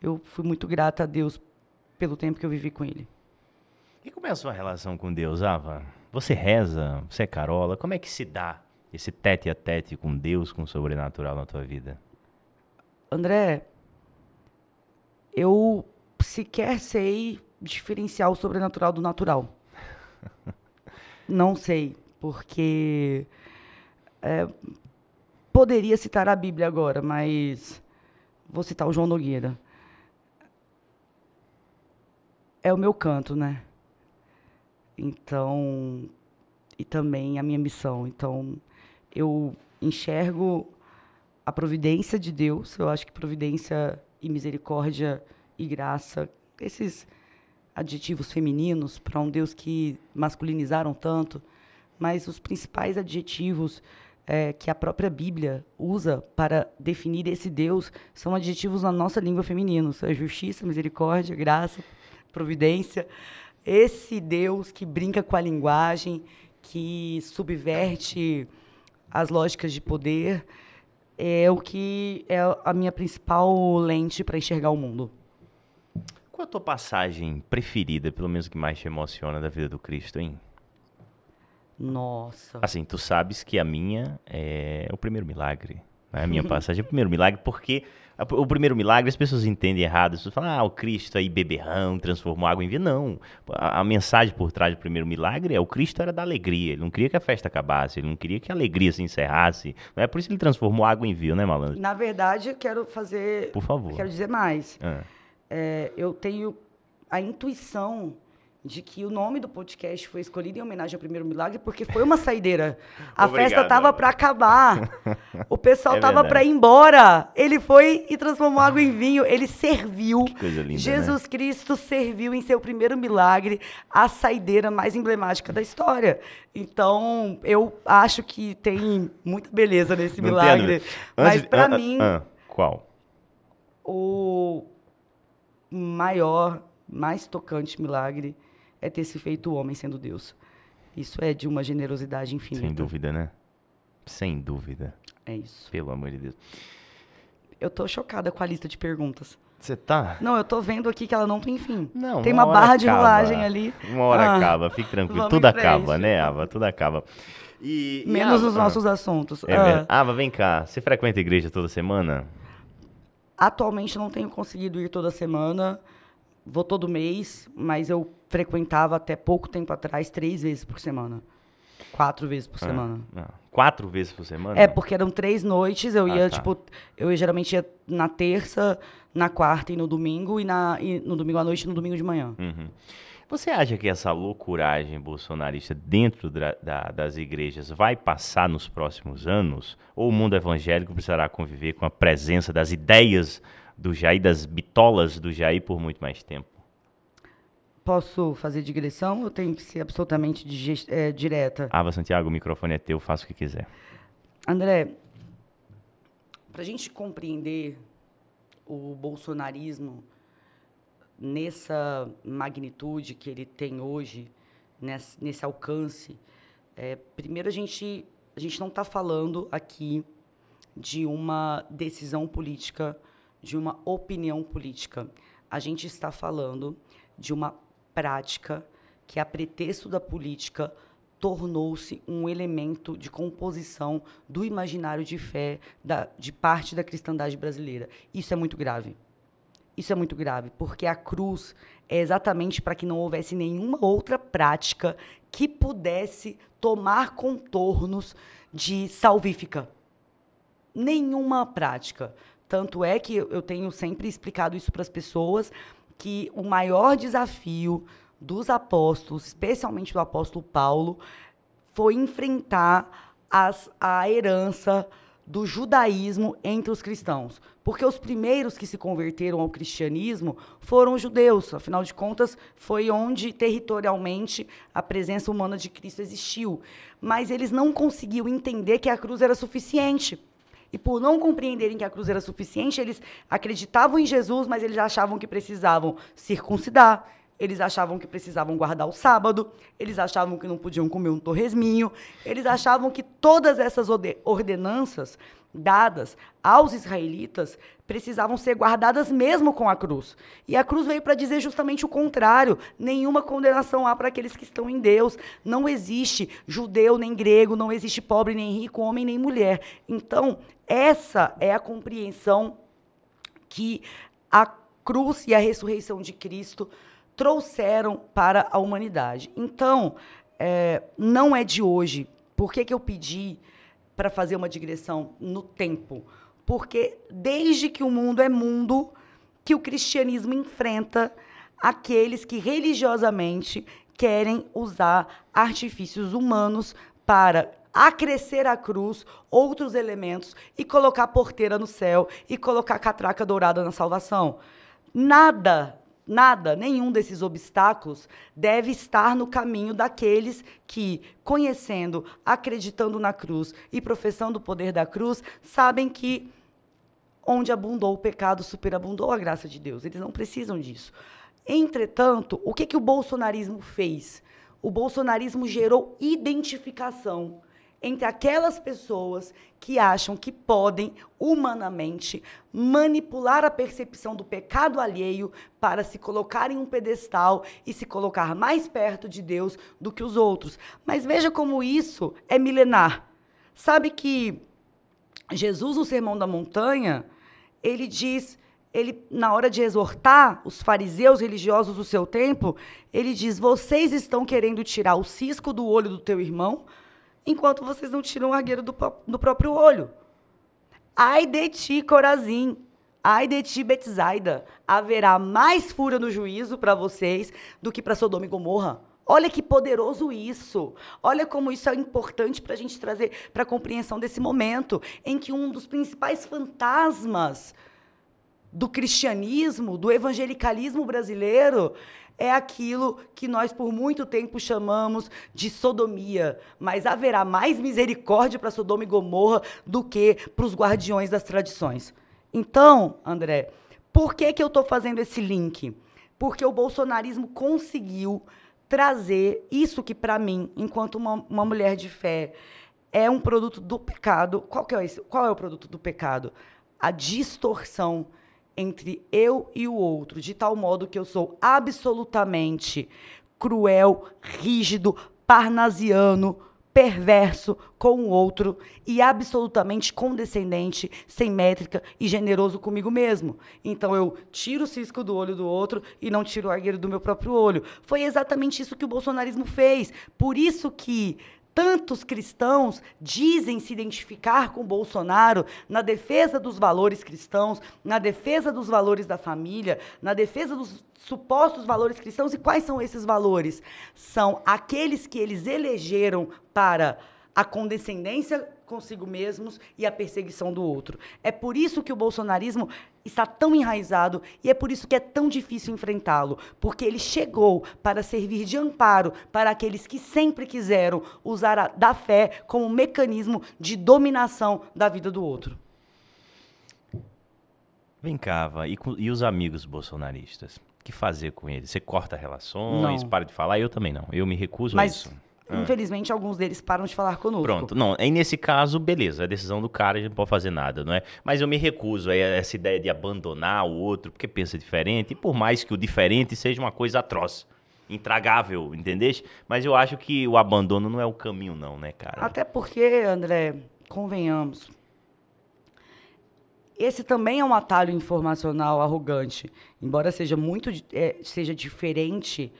eu fui muito grata a Deus pelo tempo que eu vivi com ele. E como é a sua relação com Deus, Ava? Você reza? Você é carola? Como é que se dá esse tete a tete com Deus, com o sobrenatural na tua vida? André, eu sequer sei diferenciar o sobrenatural do natural. [LAUGHS] Não sei, porque é, poderia citar a Bíblia agora, mas vou citar o João Nogueira. É o meu canto, né? Então, e também a minha missão. Então, eu enxergo a providência de Deus. Eu acho que providência e misericórdia e graça, esses adjetivos femininos para um Deus que masculinizaram tanto, mas os principais adjetivos eh, que a própria Bíblia usa para definir esse Deus são adjetivos na nossa língua femininos: é justiça, misericórdia, graça, providência. Esse Deus que brinca com a linguagem, que subverte as lógicas de poder, é o que é a minha principal lente para enxergar o mundo. Qual a tua passagem preferida, pelo menos que mais te emociona da vida do Cristo, hein? Nossa. Assim, tu sabes que a minha é o primeiro milagre. Né? A minha passagem é o primeiro milagre, porque o primeiro milagre as pessoas entendem errado. As pessoas falam, ah, o Cristo aí beberrão, transformou água em vinho. Não. A, a mensagem por trás do primeiro milagre é o Cristo era da alegria. Ele não queria que a festa acabasse, ele não queria que a alegria se encerrasse. Não é por isso que ele transformou água em vinho, né, malandro? Na verdade, eu quero fazer. Por favor. Quero dizer mais. Ah, É, eu tenho a intuição de que o nome do podcast foi escolhido em homenagem ao primeiro milagre porque foi uma saideira. [LAUGHS] A Obrigado, festa tava Ava. para acabar. [LAUGHS] O pessoal É tava para ir embora. Ele foi e transformou água em vinho. Ele serviu. coisa linda, né? Jesus Cristo serviu em seu primeiro milagre a saideira mais emblemática da história. Então, eu acho que tem muita beleza nesse Não milagre. Mas para ah, ah, mim, ah, qual? o maior, mais tocante milagre é ter se feito homem sendo Deus. Isso é de uma generosidade infinita. Sem dúvida, né? Sem dúvida. É isso. Pelo amor de Deus. Eu tô chocada com a lista de perguntas. Você tá? Não, eu tô vendo aqui que ela não tem fim. Não, tem uma uma barra de rolagem ali. Uma hora Ah, acaba, fique tranquilo. Tudo acaba, né, Ava? Tudo acaba. E, e Menos Ava- os nossos assuntos. É Ah. Ava, vem cá. Você frequenta a igreja toda semana? Atualmente não tenho conseguido ir toda semana. Vou todo mês, mas eu frequentava até pouco tempo atrás três vezes por semana. Quatro vezes por semana. Ah, quatro vezes por semana? É, porque eram três noites, eu Ah, ia, tá. tipo, eu geralmente ia na terça, na quarta e no domingo, e, na, e no domingo à noite e no domingo de manhã. Uhum. Você acha que essa loucuragem bolsonarista dentro da- da- das igrejas vai passar nos próximos anos? Ou o mundo evangélico precisará conviver com a presença das ideias do Jair, das bitolas do Jair por muito mais tempo? Posso fazer digressão ou tenho que ser absolutamente é, direta? Ava Santiago, o microfone é teu, faça o que quiser. André, para a gente compreender o bolsonarismo nessa magnitude que ele tem hoje, nesse, nesse alcance, é, primeiro a gente, a gente não está falando aqui de uma decisão política, de uma opinião política. A gente está falando de uma prática que, a pretexto da política, tornou-se um elemento de composição do imaginário de fé da, de parte da cristandade brasileira. Isso é muito grave. Isso é muito grave, porque a cruz é exatamente para que não houvesse nenhuma outra prática que pudesse tomar contornos de salvífica. Nenhuma prática. Tanto é que eu tenho sempre explicado isso para as pessoas que o maior desafio dos apóstolos, especialmente do apóstolo Paulo, foi enfrentar as, a herança do judaísmo entre os cristãos. Porque os primeiros que se converteram ao cristianismo foram os judeus. Afinal de contas, foi onde territorialmente a presença humana de Cristo existiu. Mas eles não conseguiam entender que a cruz era suficiente. E por não compreenderem que a cruz era suficiente, eles acreditavam em Jesus, mas eles achavam que precisavam circuncidar, eles achavam que precisavam guardar o sábado, eles achavam que não podiam comer um torresminho, eles achavam que todas essas orde- ordenanças dadas aos israelitas precisavam ser guardadas mesmo com a cruz. E a cruz veio para dizer justamente o contrário: nenhuma condenação há para aqueles que estão em Deus. Não existe judeu nem grego, não existe pobre nem rico, homem nem mulher. Então, essa é a compreensão que a cruz e a ressurreição de Cristo trouxeram para a humanidade. Então, é, não é de hoje. Por que, que eu pedi para fazer uma digressão no tempo? Porque desde que o mundo é mundo, que o cristianismo enfrenta aqueles que religiosamente querem usar artifícios humanos para acrescer à cruz outros elementos e colocar porteira no céu e colocar catraca dourada na salvação. Nada, nada, nenhum desses obstáculos deve estar no caminho daqueles que, conhecendo, acreditando na cruz e professando o poder da cruz, sabem que onde abundou o pecado, superabundou a graça de Deus. Eles não precisam disso. Entretanto, o que, que o bolsonarismo fez? O bolsonarismo gerou identificação entre aquelas pessoas que acham que podem, humanamente, manipular a percepção do pecado alheio para se colocar em um pedestal e se colocar mais perto de Deus do que os outros. Mas veja como isso é milenar. Sabe que Jesus, no Sermão da Montanha, ele diz, ele na hora de exortar os fariseus religiosos do seu tempo, ele diz: "Vocês estão querendo tirar o cisco do olho do teu irmão, enquanto vocês não tiram o argueiro do, do próprio olho. Ai de ti, Corazim. Ai de ti, Betsaida, haverá mais fúria no juízo para vocês do que para Sodoma e Gomorra. Olha que poderoso isso. Olha como isso é importante para a gente trazer para a compreensão desse momento em que um dos principais fantasmas do cristianismo, do evangelicalismo brasileiro, é aquilo que nós por muito tempo chamamos de sodomia. Mas haverá mais misericórdia para Sodoma e Gomorra do que para os guardiões das tradições. Então, André, por que, que eu estou fazendo esse link? Porque o bolsonarismo conseguiu trazer isso que, para mim, enquanto uma, uma mulher de fé, é um produto do pecado. Qual, é esse, qual é o produto do pecado? A distorção entre eu e o outro, de tal modo que eu sou absolutamente cruel, rígido, parnasiano, perverso com o outro e absolutamente condescendente, sem métrica e generoso comigo mesmo. Então eu tiro o cisco do olho do outro e não tiro o argueiro do meu próprio olho. Foi exatamente isso que o bolsonarismo fez. Por isso que tantos cristãos dizem se identificar com Bolsonaro na defesa dos valores cristãos, na defesa dos valores da família, na defesa dos supostos valores cristãos. E quais são esses valores? São aqueles que eles elegeram para a condescendência consigo mesmos e a perseguição do outro. É por isso que o bolsonarismo está tão enraizado e é por isso que é tão difícil enfrentá-lo, porque ele chegou para servir de amparo para aqueles que sempre quiseram usar a da fé como mecanismo de dominação da vida do outro. Vem cá, Vá, e, e os amigos bolsonaristas? O que fazer com eles? Você corta relações, Não. para de falar? Eu também não. Eu me recuso Mas a isso. Infelizmente, alguns deles param de falar conosco. Pronto, não, aí nesse caso, beleza, é decisão do cara, a gente não pode fazer nada, não é? Mas eu me recuso a essa ideia de abandonar o outro porque pensa diferente, e por mais que o diferente seja uma coisa atroz, intragável, entendeste? Mas eu acho que o abandono não é o caminho não, né, cara? Até porque, André, convenhamos, esse também é um atalho informacional arrogante, embora seja muito é, seja diferente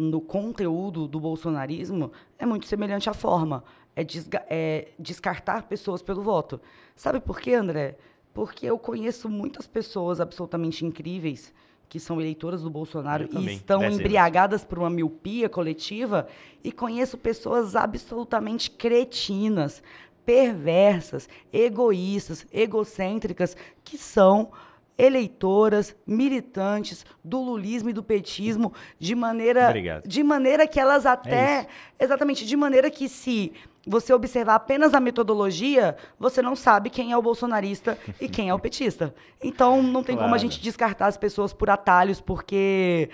no conteúdo do bolsonarismo, é muito semelhante à forma. É, desga- é descartar pessoas pelo voto. Sabe por quê, André? Porque eu conheço muitas pessoas absolutamente incríveis que são eleitoras do Bolsonaro Eu e também, estão dezenas. embriagadas por uma miopia coletiva, e conheço pessoas absolutamente cretinas, perversas, egoístas, egocêntricas, que são eleitoras, militantes do lulismo e do petismo de maneira Obrigado. de maneira que elas É até exatamente de maneira que se você observar apenas a metodologia, você não sabe quem é o bolsonarista e quem é o petista. Então não tem como a Claro. gente descartar as pessoas por atalhos, porque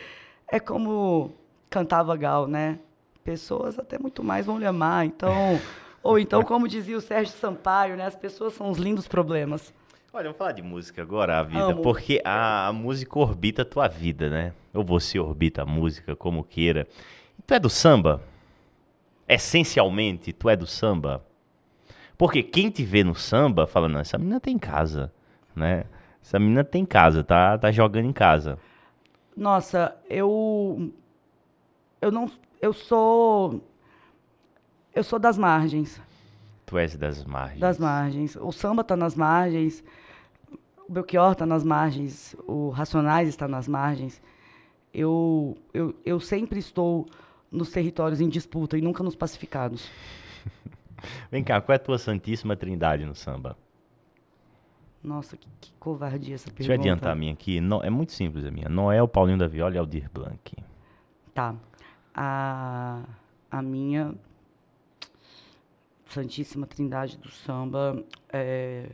é como cantava Gal, né? Pessoas até muito mais vão lhe amar. Então, ou então como dizia o Sérgio Sampaio, né? As pessoas são os lindos problemas. Olha, vamos falar de música agora, a vida, Amo. porque a, a música orbita a tua vida, né? Ou você orbita a música, como queira. E tu é do samba? Essencialmente, tu é do samba? Porque quem te vê no samba fala, não, essa menina tem casa, né? Essa menina tem casa, tá, tá jogando em casa. Nossa, eu eu não eu sou eu sou das margens, Tu és das margens. das margens. O samba tá nas margens, o Belchior tá nas margens, o Racionais está nas margens. Eu eu, eu sempre estou nos territórios em disputa e nunca nos pacificados. [LAUGHS] Vem cá, qual é a tua santíssima trindade no samba? Nossa, que, que covardia essa pergunta. Deixa eu adiantar a minha aqui. No- é muito simples a minha. Noel, Paulinho da Viola e Aldir Blanc. Tá. A, a minha Santíssima Trindade do Samba é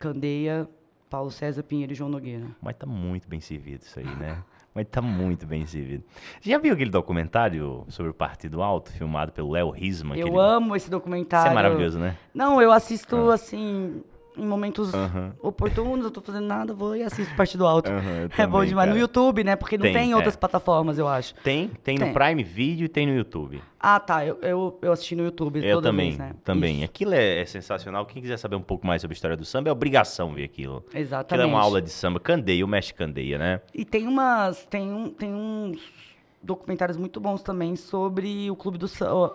Candeia, Paulo César Pinheiro e João Nogueira. Mas tá muito bem servido isso aí, né? [LAUGHS] Mas tá muito bem servido. Já viu aquele documentário sobre o Partido Alto, filmado pelo Léo Risman? Eu aquele... amo esse Isso documentário. é maravilhoso, né? Não, eu assisto assim em momentos Aham. oportunos, eu tô fazendo nada, vou e assisto Partido Alto. Eu [LAUGHS] é bom demais. No cara. YouTube, né? Porque não Tem, tem, é. outras plataformas, eu acho. Tem, tem no Tem. Prime Video e tem no YouTube. Ah, tá. Eu, eu, eu assisti no YouTube Eu também, vez, né? também. Isso, Aquilo é, é sensacional. Quem quiser saber um pouco mais sobre a história do samba, é obrigação ver aquilo. Aquilo é Exatamente. uma aula de samba. Candeia, o mestre Candeia, né? E tem umas. Tem, um, tem uns documentários muito bons também sobre o clube do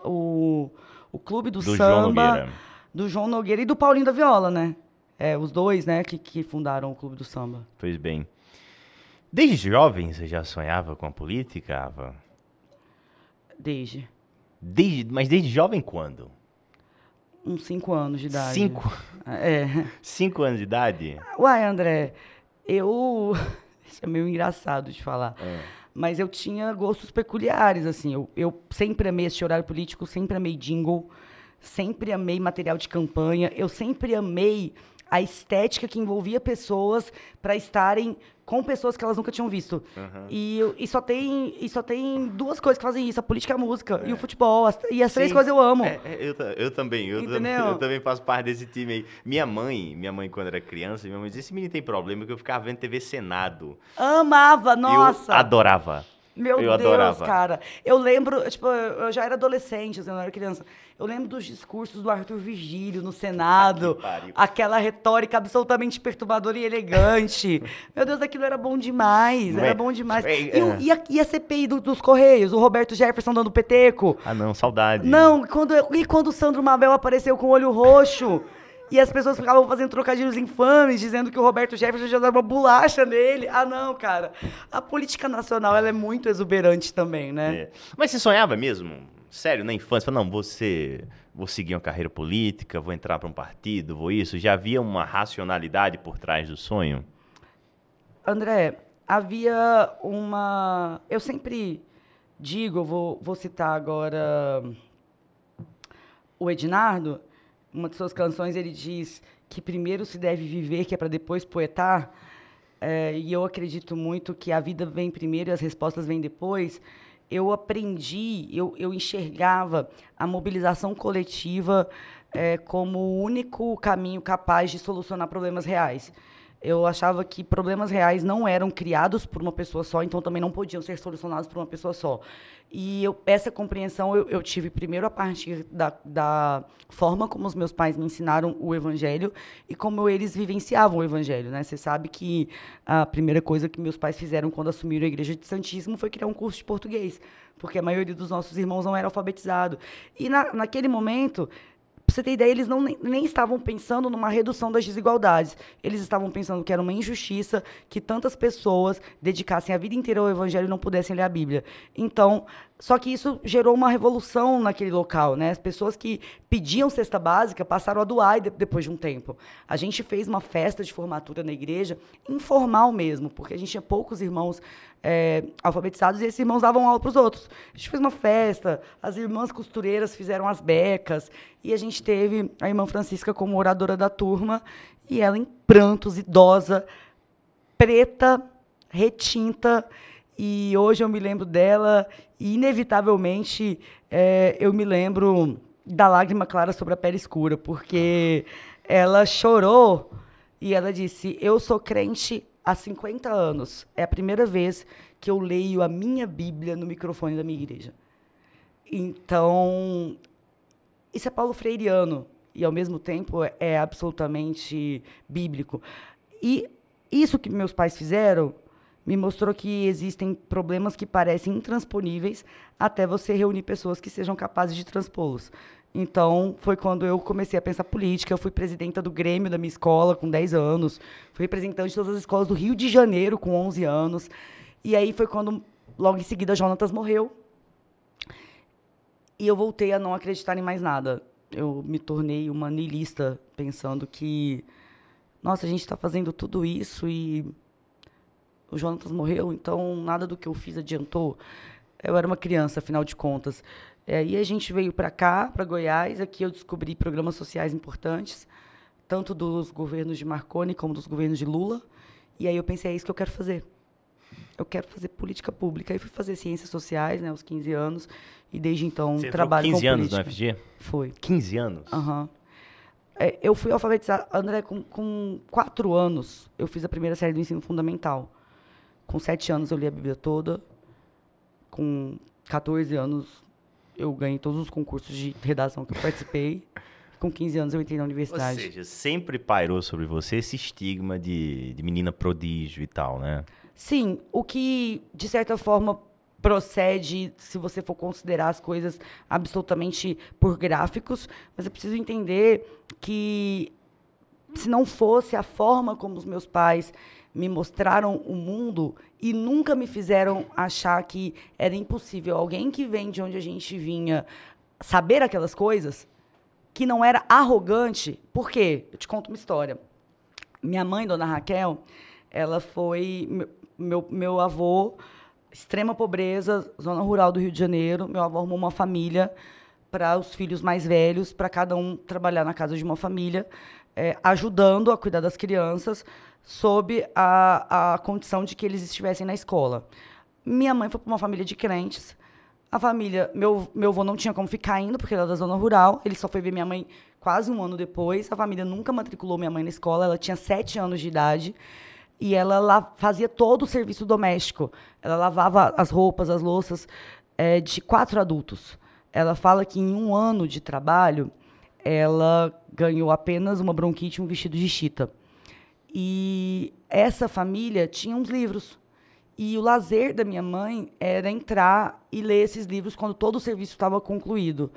o, o clube do, Do João samba Nogueira. do João Nogueira e do Paulinho da Viola, né? É, os dois, né, que, que fundaram o Clube do Samba. Pois bem. Desde jovem você já sonhava com a política, Ava? Desde Desde, mas desde jovem quando? uns cinco anos de idade. Cinco, É. cinco anos de idade? Uai, André, eu. [LAUGHS] Isso é meio engraçado de falar. É. Mas eu tinha gostos peculiares, assim. Eu, eu sempre amei esse horário político, sempre amei jingle, sempre amei material de campanha, eu sempre amei a estética que envolvia pessoas para estarem com pessoas que elas nunca tinham visto. E, eu- e, só tem, e só tem duas coisas que fazem isso: a política e a música, e o futebol. as- e as três Sim. coisas eu amo. É, é, eu, eu também, eu, tam- [LAUGHS] eu também faço parte desse time aí. Minha mãe, minha mãe quando era criança, minha mãe dizia, esse menino tem problema, que eu ficava vendo TV Senado. Amava, nossa! Eu adorava. Meu Eu Deus, adorava. cara. Eu lembro, tipo, eu já era adolescente, assim, eu não era criança. Eu lembro dos discursos do Arthur Virgílio no Senado. Aquela retórica absolutamente perturbadora e elegante. [LAUGHS] Meu Deus, aquilo era bom demais. Era é? bom demais. É, E, o- é. e a, e a CPI do- dos Correios, o Roberto Jefferson dando peteco. Ah não, saudade. Não, quando, e quando o Sandro Mabel apareceu com o olho roxo e as pessoas ficavam fazendo trocadilhos infames, dizendo que o Roberto Jefferson já dava uma bolacha nele. Ah, não, cara. A política nacional, ela é muito exuberante também, né? É. Mas você sonhava mesmo? Sério, na infância? Falava, não, você vou seguir uma carreira política, vou entrar para um partido, vou isso. Já havia uma racionalidade por trás do sonho? André, havia uma. Eu sempre digo, vou, vou citar agora o Ednardo, uma de suas canções, ele diz que primeiro se deve viver, que é para depois poetar. É, e eu acredito muito que a vida vem primeiro e as respostas vêm depois. Eu aprendi, eu, eu enxergava a mobilização coletiva é, como o único caminho capaz de solucionar problemas reais. Eu achava que problemas reais não eram criados por uma pessoa só, então também não podiam ser solucionados por uma pessoa só. E eu- essa compreensão eu, eu tive primeiro a partir da, da forma como os meus pais me ensinaram o evangelho e como eles vivenciavam o evangelho, né? Você sabe que a primeira coisa que meus pais fizeram quando assumiram a igreja de Santíssimo foi criar um curso de português, porque a maioria dos nossos irmãos não era alfabetizado. E na, naquele momento, Pra você ter ideia, eles não, nem, estavam pensando numa redução das desigualdades. Eles estavam pensando que era uma injustiça que tantas pessoas dedicassem a vida inteira ao evangelho e não pudessem ler a Bíblia. Então, só que isso gerou uma revolução naquele local, né? As pessoas que pediam cesta básica passaram a doar de- depois de um tempo. A gente fez uma festa de formatura na igreja, informal mesmo, porque a gente tinha poucos irmãos é, alfabetizados e esses irmãos davam aula para os outros. A gente fez uma festa, as irmãs costureiras fizeram as becas e a gente teve a irmã Francisca como oradora da turma e ela em prantos, idosa, preta, retinta. E hoje eu me lembro dela e, inevitavelmente, eh, eu me lembro da lágrima clara sobre a pele escura, porque ela chorou e ela disse: Eu sou crente há 50 anos. É a primeira vez que eu leio a minha Bíblia no microfone da minha igreja. Então, isso é Paulo Freireano e ao mesmo tempo é- absolutamente bíblico. E isso que meus pais fizeram me mostrou que existem problemas que parecem intransponíveis até você reunir pessoas que sejam capazes de transpô-los. Então, foi quando eu comecei a pensar política. Eu fui presidenta do Grêmio da minha escola com 10 anos. Fui representante de todas as escolas do Rio de Janeiro com 11 anos. E aí foi quando, logo em seguida, Jonatas morreu. E eu voltei a não acreditar em mais nada. Eu me tornei uma niilista, pensando que, nossa, a gente está fazendo tudo isso e o Jonatas morreu, então nada do que eu fiz adiantou. Eu era uma criança, afinal de contas. É, E aí a gente veio para cá, para Goiás. Aqui eu descobri programas sociais importantes, tanto dos governos de Marconi como dos governos de Lula. E aí eu pensei, é isso que eu quero fazer. Eu quero fazer política pública. Aí fui fazer ciências sociais, né, aos 15 anos. E desde então Você trabalho 15 com anos política. no FG? Foi. 15 anos? Aham. É, eu fui alfabetizada, André, com, com quatro anos, eu fiz a primeira série do ensino fundamental. Com sete anos, eu li a Bíblia toda. Com 14 anos, eu ganhei todos os concursos de redação que eu participei. [LAUGHS] Com 15 anos, eu entrei na Ou universidade. seja, sempre pairou sobre você esse estigma de, de menina prodígio e tal, né? Sim, o que, de certa forma, procede, se você for considerar as coisas absolutamente por gráficos, mas é preciso entender que se não fosse a forma como os meus pais me mostraram o mundo e nunca me fizeram achar que era impossível alguém que vem de onde a gente vinha saber aquelas coisas, que não era arrogante. Por quê? Eu te conto uma história. Minha mãe, dona Raquel, ela foi meu, meu, avô, extrema pobreza, zona rural do Rio de Janeiro. Meu avô arrumou uma família para os filhos mais velhos, para cada um trabalhar na casa de uma família, é, ajudando a cuidar das crianças, sob a, a condição de que eles estivessem na escola. Minha mãe foi para uma família de crentes. A família, meu, meu avô não tinha como ficar indo, porque era da zona rural. Ele só foi ver minha mãe quase um ano depois. A família nunca matriculou minha mãe na escola. Ela tinha sete anos de idade. E ela lá, fazia todo o serviço doméstico. Ela lavava as roupas, as louças é, de quatro adultos. Ela fala que em um ano de trabalho, ela ganhou apenas uma bronquite e um vestido de chita. E essa família tinha uns livros. E o lazer da minha mãe era entrar e ler esses livros quando todo o serviço estava concluído.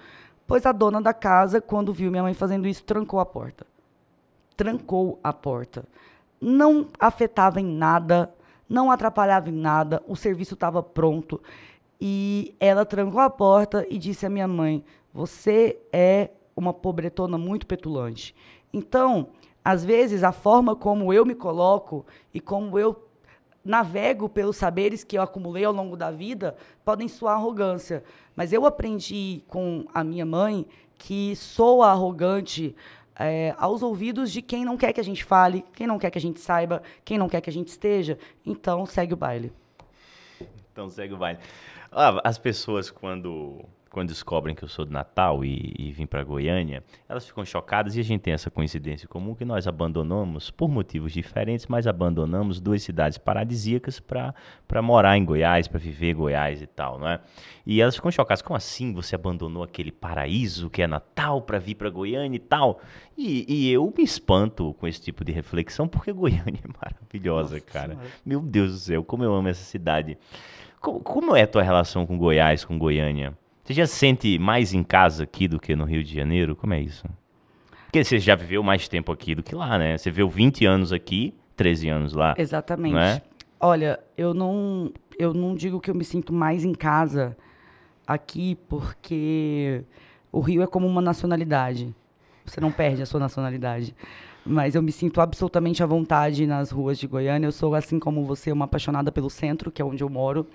Pois a dona da casa, quando viu minha mãe fazendo isso, trancou a porta. Trancou a porta. Não afetava em nada, não atrapalhava em nada, o serviço estava pronto. E ela trancou a porta e disse à minha mãe: Você é uma pobretona muito petulante. Então, às vezes, a forma como eu me coloco e como eu navego pelos saberes que eu acumulei ao longo da vida podem soar arrogância. Mas eu aprendi com a minha mãe que soa arrogante é, aos ouvidos de quem não quer que a gente fale, quem não quer que a gente saiba, quem não quer que a gente esteja. Então, segue o baile. Então, segue o baile. Ah, as pessoas, quando quando descobrem que eu sou de Natal e, e vim para Goiânia, elas ficam chocadas e a gente tem essa coincidência comum que nós abandonamos, por motivos diferentes, mas abandonamos duas cidades paradisíacas para morar em Goiás, para viver em Goiás e tal, não é? E elas ficam chocadas, como assim você abandonou aquele paraíso que é Natal para vir para Goiânia e tal? E, e, eu me espanto com esse tipo de reflexão, porque Goiânia [LAUGHS] é maravilhosa, Nossa, cara. Senhora. Meu Deus do céu, como eu amo essa cidade. Como, como é a tua relação com Goiás, com Goiânia? Você já se sente mais em casa aqui do que no Rio de Janeiro? Como é isso? Porque você já viveu mais tempo aqui do que lá, né? Você viveu 20 anos aqui, 13 anos lá. Exatamente. É? Olha, eu não, eu não digo que eu me sinto mais em casa aqui porque o Rio é como uma nacionalidade. Você não perde a sua nacionalidade. Mas eu me sinto absolutamente à vontade nas ruas de Goiânia. Eu sou, assim como você, uma apaixonada pelo centro, que é onde eu moro.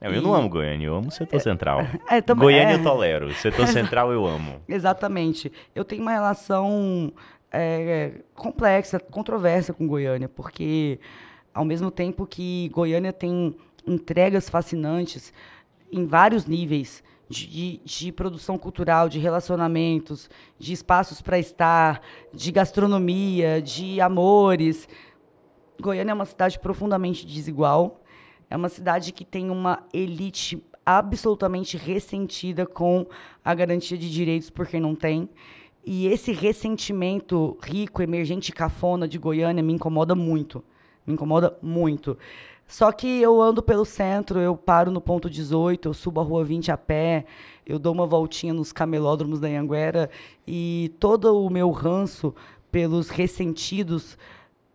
Eu, e... eu não amo Goiânia, eu amo o setor central. [LAUGHS] É, Goiânia é... eu tolero, o setor [LAUGHS] central eu amo. Exatamente. Eu tenho uma relação é, complexa, controversa com Goiânia, porque ao mesmo tempo que Goiânia tem entregas fascinantes em vários níveis, de, de, produção cultural, de relacionamentos, de espaços para estar, de gastronomia, de amores. Goiânia é uma cidade profundamente desigual. É uma cidade que tem uma elite absolutamente ressentida com a garantia de direitos por quem não tem. E esse ressentimento rico, emergente cafona de Goiânia me incomoda muito. Me incomoda muito. Só que eu ando pelo centro, eu paro no ponto 18, eu subo a rua 20 a pé, eu dou uma voltinha nos camelódromos da Anhanguera e todo o meu ranço pelos ressentidos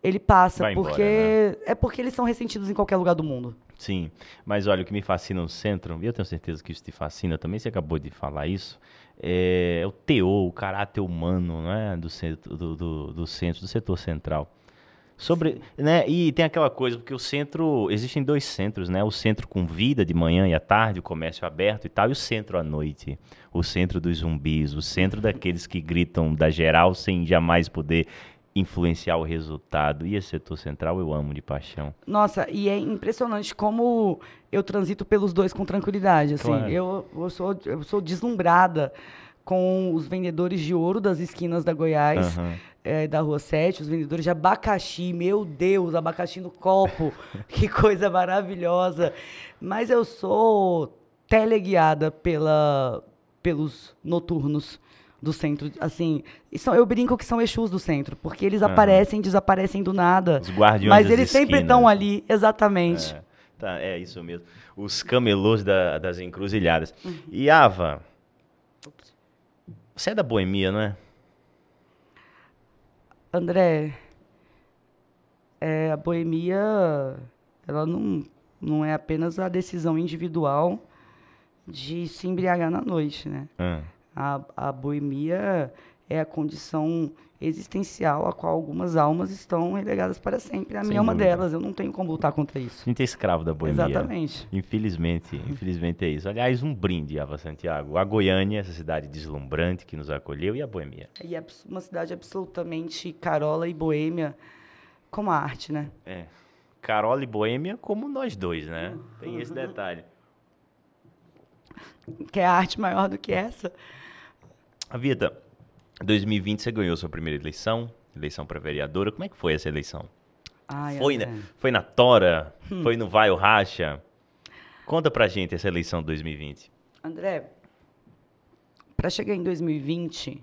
ele passa, Vai porque embora, né? é porque eles são ressentidos em qualquer lugar do mundo. Sim, mas olha, o que me fascina no centro, e eu tenho certeza que isso te fascina também, você acabou de falar isso, é o teor, o caráter humano né, do, centro, do, do, do centro, do setor central. Sobre, né, e tem aquela coisa, porque o centro, existem dois centros, né? O centro com vida de manhã e à tarde, o comércio aberto e tal, e o centro à noite. O centro dos zumbis, o centro daqueles que gritam da geral sem jamais poder influenciar o resultado. E esse setor central eu amo de paixão. Nossa, e é impressionante como eu transito pelos dois com tranquilidade. Assim, claro. eu, eu, sou, eu sou deslumbrada com os vendedores de ouro das esquinas da Goiás, uhum. é, da Rua 7, os vendedores de abacaxi. Meu Deus, abacaxi no copo, [LAUGHS] que coisa maravilhosa. Mas eu sou teleguiada pela, pelos noturnos do centro. Assim, são, eu brinco que são Exus do centro, porque eles uhum. aparecem, desaparecem do nada. Os guardiões Mas eles sempre estão ali, exatamente. É, tá, é isso mesmo. Os camelôs da, das encruzilhadas. Uhum. E Ava, você é da boemia, não é? André, é, a boemia, ela não, não é apenas a decisão individual de se embriagar na noite, né? Ah, A, a boemia é a condição existencial a qual algumas almas estão relegadas para sempre. A Sem minha é uma delas, eu não tenho como lutar contra isso. a gente é escravo da boemia. Exatamente. Infelizmente, [LAUGHS] infelizmente é isso. Aliás, um brinde, Ava Santiago. A Goiânia, essa cidade deslumbrante que nos acolheu, e a Boemia. E é uma cidade absolutamente carola e boêmia, como a arte, né? É. Carola e Boêmia como nós dois, né? Tem esse [LAUGHS] detalhe. Quer arte maior do que essa? A Vita, 2020 você ganhou sua primeira eleição, eleição para vereadora. Como é que foi essa eleição? Ai, Foi, né? Foi na Tora? Hum. Foi no Vai ou Racha? Conta pra gente essa eleição de 2020. André, para chegar em 2020,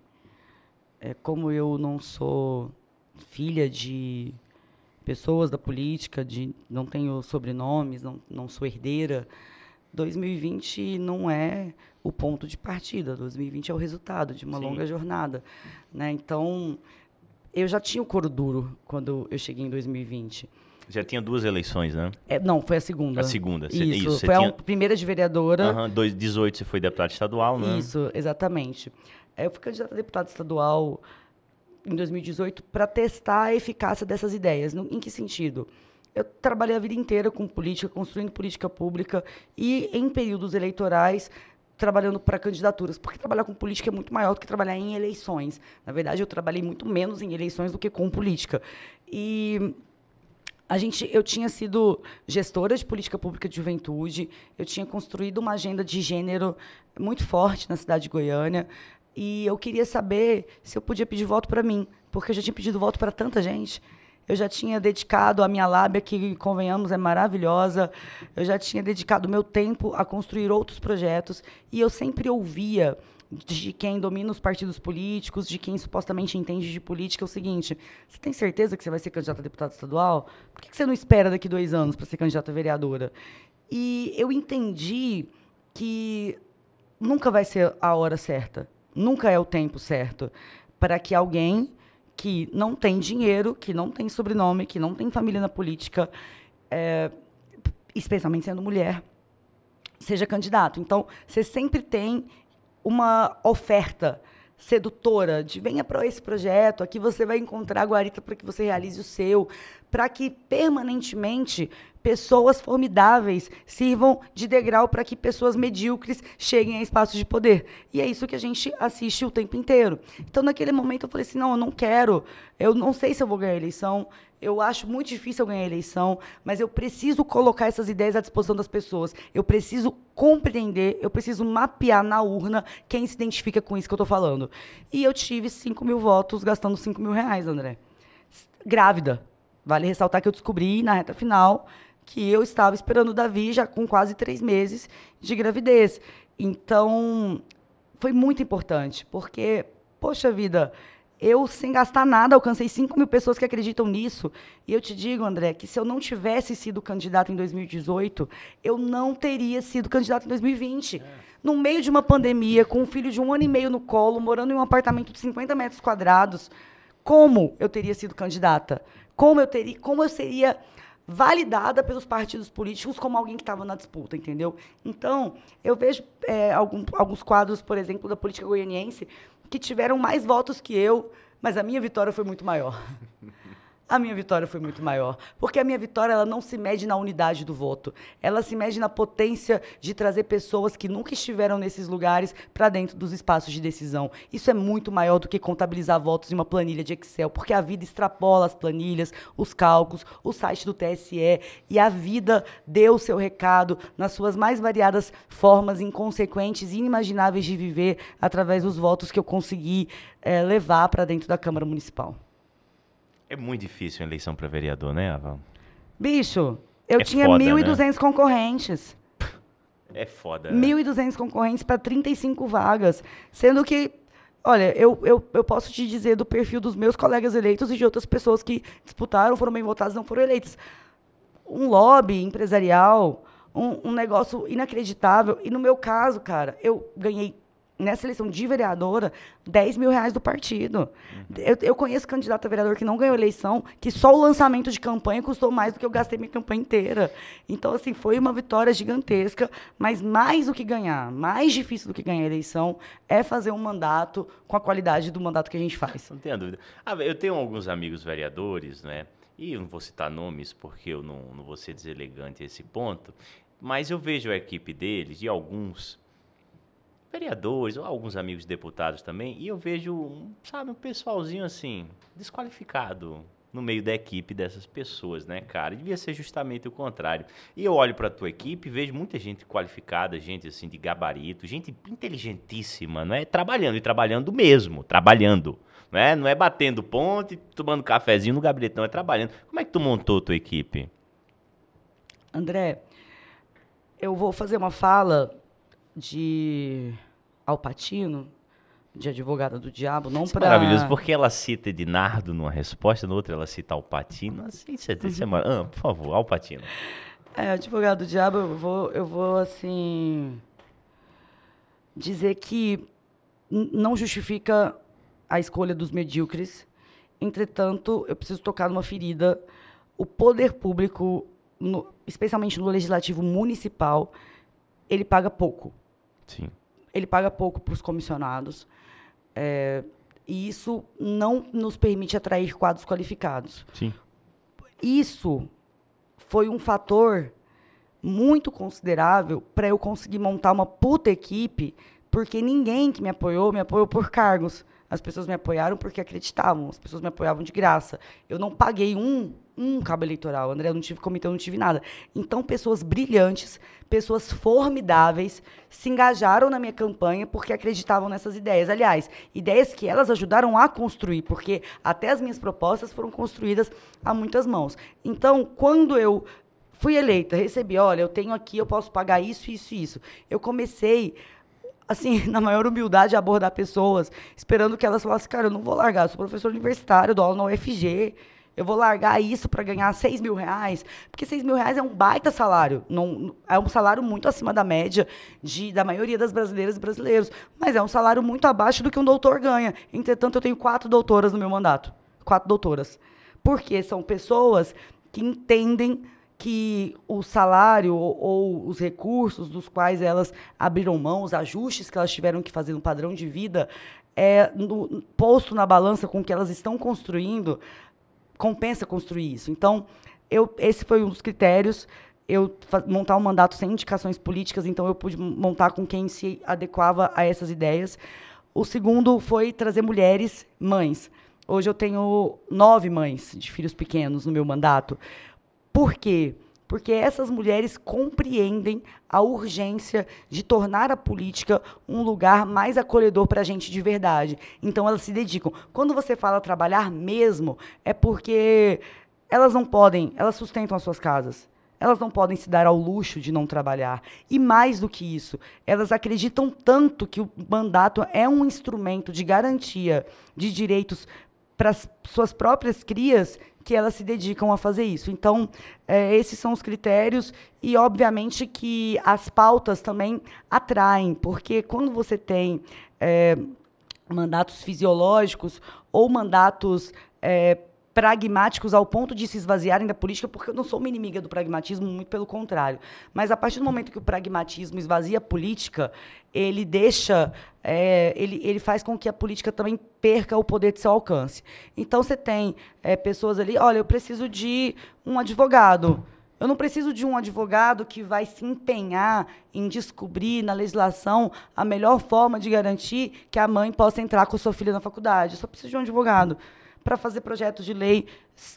é, como eu não sou filha de pessoas da política, de não tenho sobrenomes, não, não sou herdeira, 2020 não é o ponto de partida. 2020 é o resultado de uma Sim. longa jornada, né? Então, eu já tinha o couro duro quando eu cheguei em 2020. Já tinha duas eleições, né? É, não, foi a segunda. A segunda. Cê- Isso, isso, foi a tinha- um- primeira de vereadora. Aham, 2018 você foi deputado estadual, né? Isso, exatamente. É, Eu fui candidata a deputada estadual em 2018 para testar a eficácia dessas ideias. No- em que sentido? Eu trabalhei a vida inteira com política, construindo política pública e em períodos eleitorais trabalhando para candidaturas, porque trabalhar com política é muito maior do que trabalhar em eleições. Na verdade, eu trabalhei muito menos em eleições do que com política. E a gente, eu tinha sido gestora de política pública de juventude, eu tinha construído uma agenda de gênero muito forte na cidade de Goiânia, e eu queria saber se eu podia pedir voto para mim, porque eu já tinha pedido voto para tanta gente. Eu já tinha dedicado a minha lábia, que, convenhamos, é maravilhosa. Eu já tinha dedicado meu tempo a construir outros projetos. E eu sempre ouvia de quem domina os partidos políticos, de quem supostamente entende de política, o seguinte: você tem certeza que você vai ser candidata a deputada estadual? Por que você não espera daqui dois anos para ser candidata a vereadora? E eu entendi que nunca vai ser a hora certa, nunca é o tempo certo para que alguém que não tem dinheiro, que não tem sobrenome, que não tem família na política, é, especialmente sendo mulher, seja candidato. Então, você sempre tem uma oferta sedutora de venha para esse projeto, aqui você vai encontrar a guarita para que você realize o seu, para que permanentemente pessoas formidáveis sirvam de degrau para que pessoas medíocres cheguem a espaços de poder. E é isso que a gente assiste o tempo inteiro. Então, naquele momento, eu falei assim: não, eu não quero, eu não sei se eu vou ganhar a eleição, eu acho muito difícil eu ganhar a eleição, mas eu preciso colocar essas ideias à disposição das pessoas. Eu preciso compreender, eu preciso mapear na urna quem se identifica com isso que eu estou falando. E eu tive 5 mil votos gastando 5 mil reais, André. Grávida. Vale ressaltar que eu descobri na reta final que eu estava esperando o Davi já com quase três meses de gravidez. Então, foi muito importante, porque, poxa vida, eu, sem gastar nada, alcancei 5 mil pessoas que acreditam nisso. E eu te digo, André, que se eu não tivesse sido candidato em 2018, eu não teria sido candidato em 2020. No meio de uma pandemia, com um filho de um ano e meio no colo, morando em um apartamento de 50 metros quadrados, como eu teria sido candidata? Como eu teria, como eu seria validada pelos partidos políticos como alguém que estava na disputa, entendeu? Então, eu vejo é, algum- alguns quadros, por exemplo, da política goianiense, que tiveram mais votos que eu, mas a minha vitória foi muito maior. [LAUGHS] A minha vitória foi muito maior, porque a minha vitória ela não se mede na unidade do voto, ela se mede na potência de trazer pessoas que nunca estiveram nesses lugares para dentro dos espaços de decisão. Isso é muito maior do que contabilizar votos em uma planilha de Excel, porque a vida extrapola as planilhas, os cálculos, o site do TSE e a vida deu o seu recado nas suas mais variadas formas inconsequentes e inimagináveis de viver através dos votos que eu consegui eh, levar para dentro da Câmara Municipal. É muito difícil a eleição para vereador, né, Ava? Bicho, eu É tinha foda, 1.200 concorrentes. É foda. 1.200 concorrentes para 35 vagas. Sendo que, olha, eu, eu, eu posso te dizer do perfil dos meus colegas eleitos e de outras pessoas que disputaram, foram bem votadas não foram eleitas. Um lobby empresarial, um, um negócio inacreditável. E no meu caso, cara, eu ganhei nessa eleição de vereadora, 10 mil reais do partido. Eu, eu conheço candidato a vereador que não ganhou eleição, que só o lançamento de campanha custou mais do que eu gastei minha campanha inteira. Então, assim, foi uma vitória gigantesca, mas mais do que ganhar, mais difícil do que ganhar a eleição, é fazer um mandato com a qualidade do mandato que a gente faz. Não tenha dúvida. Ah, eu tenho alguns amigos vereadores, né? E eu não vou citar nomes porque eu não, não vou ser deselegante a esse ponto, mas eu vejo a equipe deles e alguns vereadores ou alguns amigos deputados também, e eu vejo, sabe, um pessoalzinho assim, desqualificado no meio da equipe dessas pessoas, né, cara? Devia ser justamente o contrário. E eu olho para tua equipe vejo muita gente qualificada, gente assim de gabarito, gente inteligentíssima, não é? Trabalhando e trabalhando mesmo, trabalhando, não é? Não é batendo ponte, tomando cafezinho no gabinete, não é trabalhando. Como é que tu montou tua equipe? André, eu vou fazer uma fala de Alpatino, de advogada do diabo, não é para maravilhoso, porque ela cita Ednardo numa resposta, na outra ela cita Alpatino. Assim, é, isso é mar- ah, por favor, Alpatino. É, advogado do diabo, eu vou, eu vou assim dizer que não justifica a escolha dos medíocres. Entretanto, eu preciso tocar numa ferida. O poder público, no- especialmente no legislativo municipal, ele paga pouco. Sim. Ele paga pouco para os comissionados. É, e isso não nos permite atrair quadros qualificados. Sim. Isso foi um fator muito considerável para eu conseguir montar uma puta equipe, porque ninguém que me apoiou me apoiou por cargos. As pessoas me apoiaram porque acreditavam, as pessoas me apoiavam de graça. Eu não paguei um, um cabo eleitoral, André, eu não tive comitê, eu não tive nada. Então, pessoas brilhantes, pessoas formidáveis, se engajaram na minha campanha porque acreditavam nessas ideias. Aliás, ideias que elas ajudaram a construir, porque até as minhas propostas foram construídas a muitas mãos. Então, quando eu fui eleita, recebi, olha, eu tenho aqui, eu posso pagar isso, isso e isso. Eu comecei assim, [LAUGHS] na maior humildade, a abordar pessoas, esperando que elas falassem, cara, eu não vou largar, eu sou professor universitário, dou aula na UFG, eu vou largar isso para ganhar 6 mil reais, porque 6 mil reais é um baita salário, não, é um salário muito acima da média de, da maioria das brasileiras e brasileiros, mas é um salário muito abaixo do que um doutor ganha. Entretanto, eu tenho quatro doutoras no meu mandato, quatro doutoras, porque são pessoas que entendem que o salário ou, ou os recursos dos quais elas abriram mão, os ajustes que elas tiveram que fazer no padrão de vida, é no- posto na balança com o que elas estão construindo, compensa construir isso. Então, eu, esse foi um dos critérios. Eu montar um mandato sem indicações políticas, então eu pude montar com quem se adequava a essas ideias. O segundo foi trazer mulheres mães. Hoje eu tenho nove mães de filhos pequenos no meu mandato. Por quê? Porque essas mulheres compreendem a urgência de tornar a política um lugar mais acolhedor para a gente de verdade. Então elas se dedicam. Quando você fala trabalhar mesmo, é porque elas não podem, elas sustentam as suas casas. Elas não podem se dar ao luxo de não trabalhar. E mais do que isso, elas acreditam tanto que o mandato é um instrumento de garantia de direitos para as suas próprias crias que elas se dedicam a fazer isso. Então, eh, esses são os critérios e, obviamente, que as pautas também atraem, porque quando você tem eh, mandatos fisiológicos ou mandatos eh, pragmáticos ao ponto de se esvaziarem da política, porque eu não sou uma inimiga do pragmatismo, muito pelo contrário. Mas a partir do momento que o pragmatismo esvazia a política, ele deixa, é, ele, ele faz com que a política também perca o poder de seu alcance. Então você tem é, pessoas ali, olha, eu preciso de um advogado. Eu não preciso de um advogado que vai se empenhar em descobrir na legislação a melhor forma de garantir que a mãe possa entrar com sua filha na faculdade. Eu só preciso de um advogado para fazer projetos de lei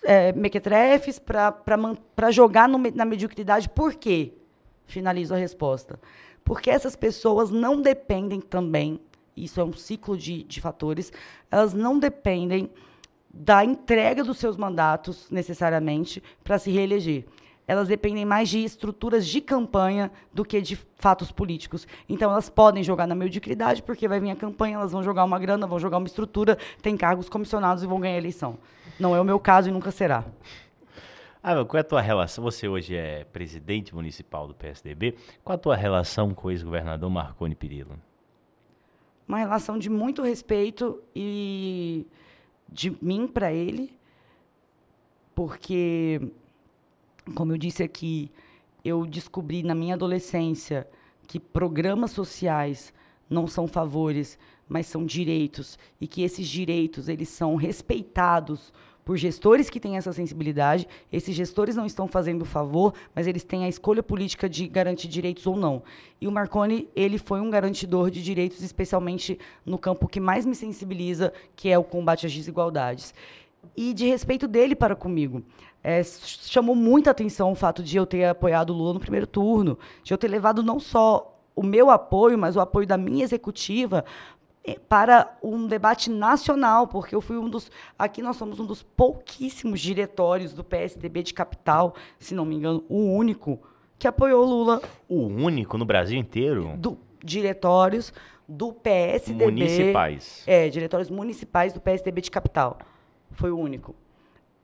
é, mequetrefes, para jogar no na mediocridade. Por quê? Finalizo a resposta. Porque essas pessoas não dependem também, isso é um ciclo de, de fatores, elas não dependem da entrega dos seus mandatos, necessariamente, para se reeleger. Elas dependem mais de estruturas de campanha do que de fatos políticos. Então, elas podem jogar na mediocridade, porque vai vir a campanha, elas vão jogar uma grana, vão jogar uma estrutura, tem cargos comissionados e vão ganhar a eleição. Não é o meu caso e nunca será. Ah, qual é a tua relação? Você hoje é presidente municipal do PSDB. Qual a tua relação com o ex-governador Marconi Perillo? uma relação de muito respeito e de mim para ele, porque, como eu disse aqui, eu descobri na minha adolescência que programas sociais não são favores, mas são direitos e que esses direitos eles são respeitados por gestores que têm essa sensibilidade. Esses gestores não estão fazendo favor, mas eles têm a escolha política de garantir direitos ou não. E o Marconi, ele foi um garantidor de direitos, especialmente no campo que mais me sensibiliza, que é o combate às desigualdades. E de respeito dele para comigo. É, chamou muita atenção o fato de eu ter apoiado o Lula no primeiro turno, de eu ter levado não só o meu apoio, mas o apoio da minha executiva eh, para um debate nacional, porque eu fui um dos. Aqui nós somos um dos pouquíssimos diretórios do PSDB de capital, se não me engano, o único, que apoiou Lula. O único no Brasil inteiro? Do, diretórios do PSDB. Municipais. É, diretórios municipais do PSDB de capital. Foi o único.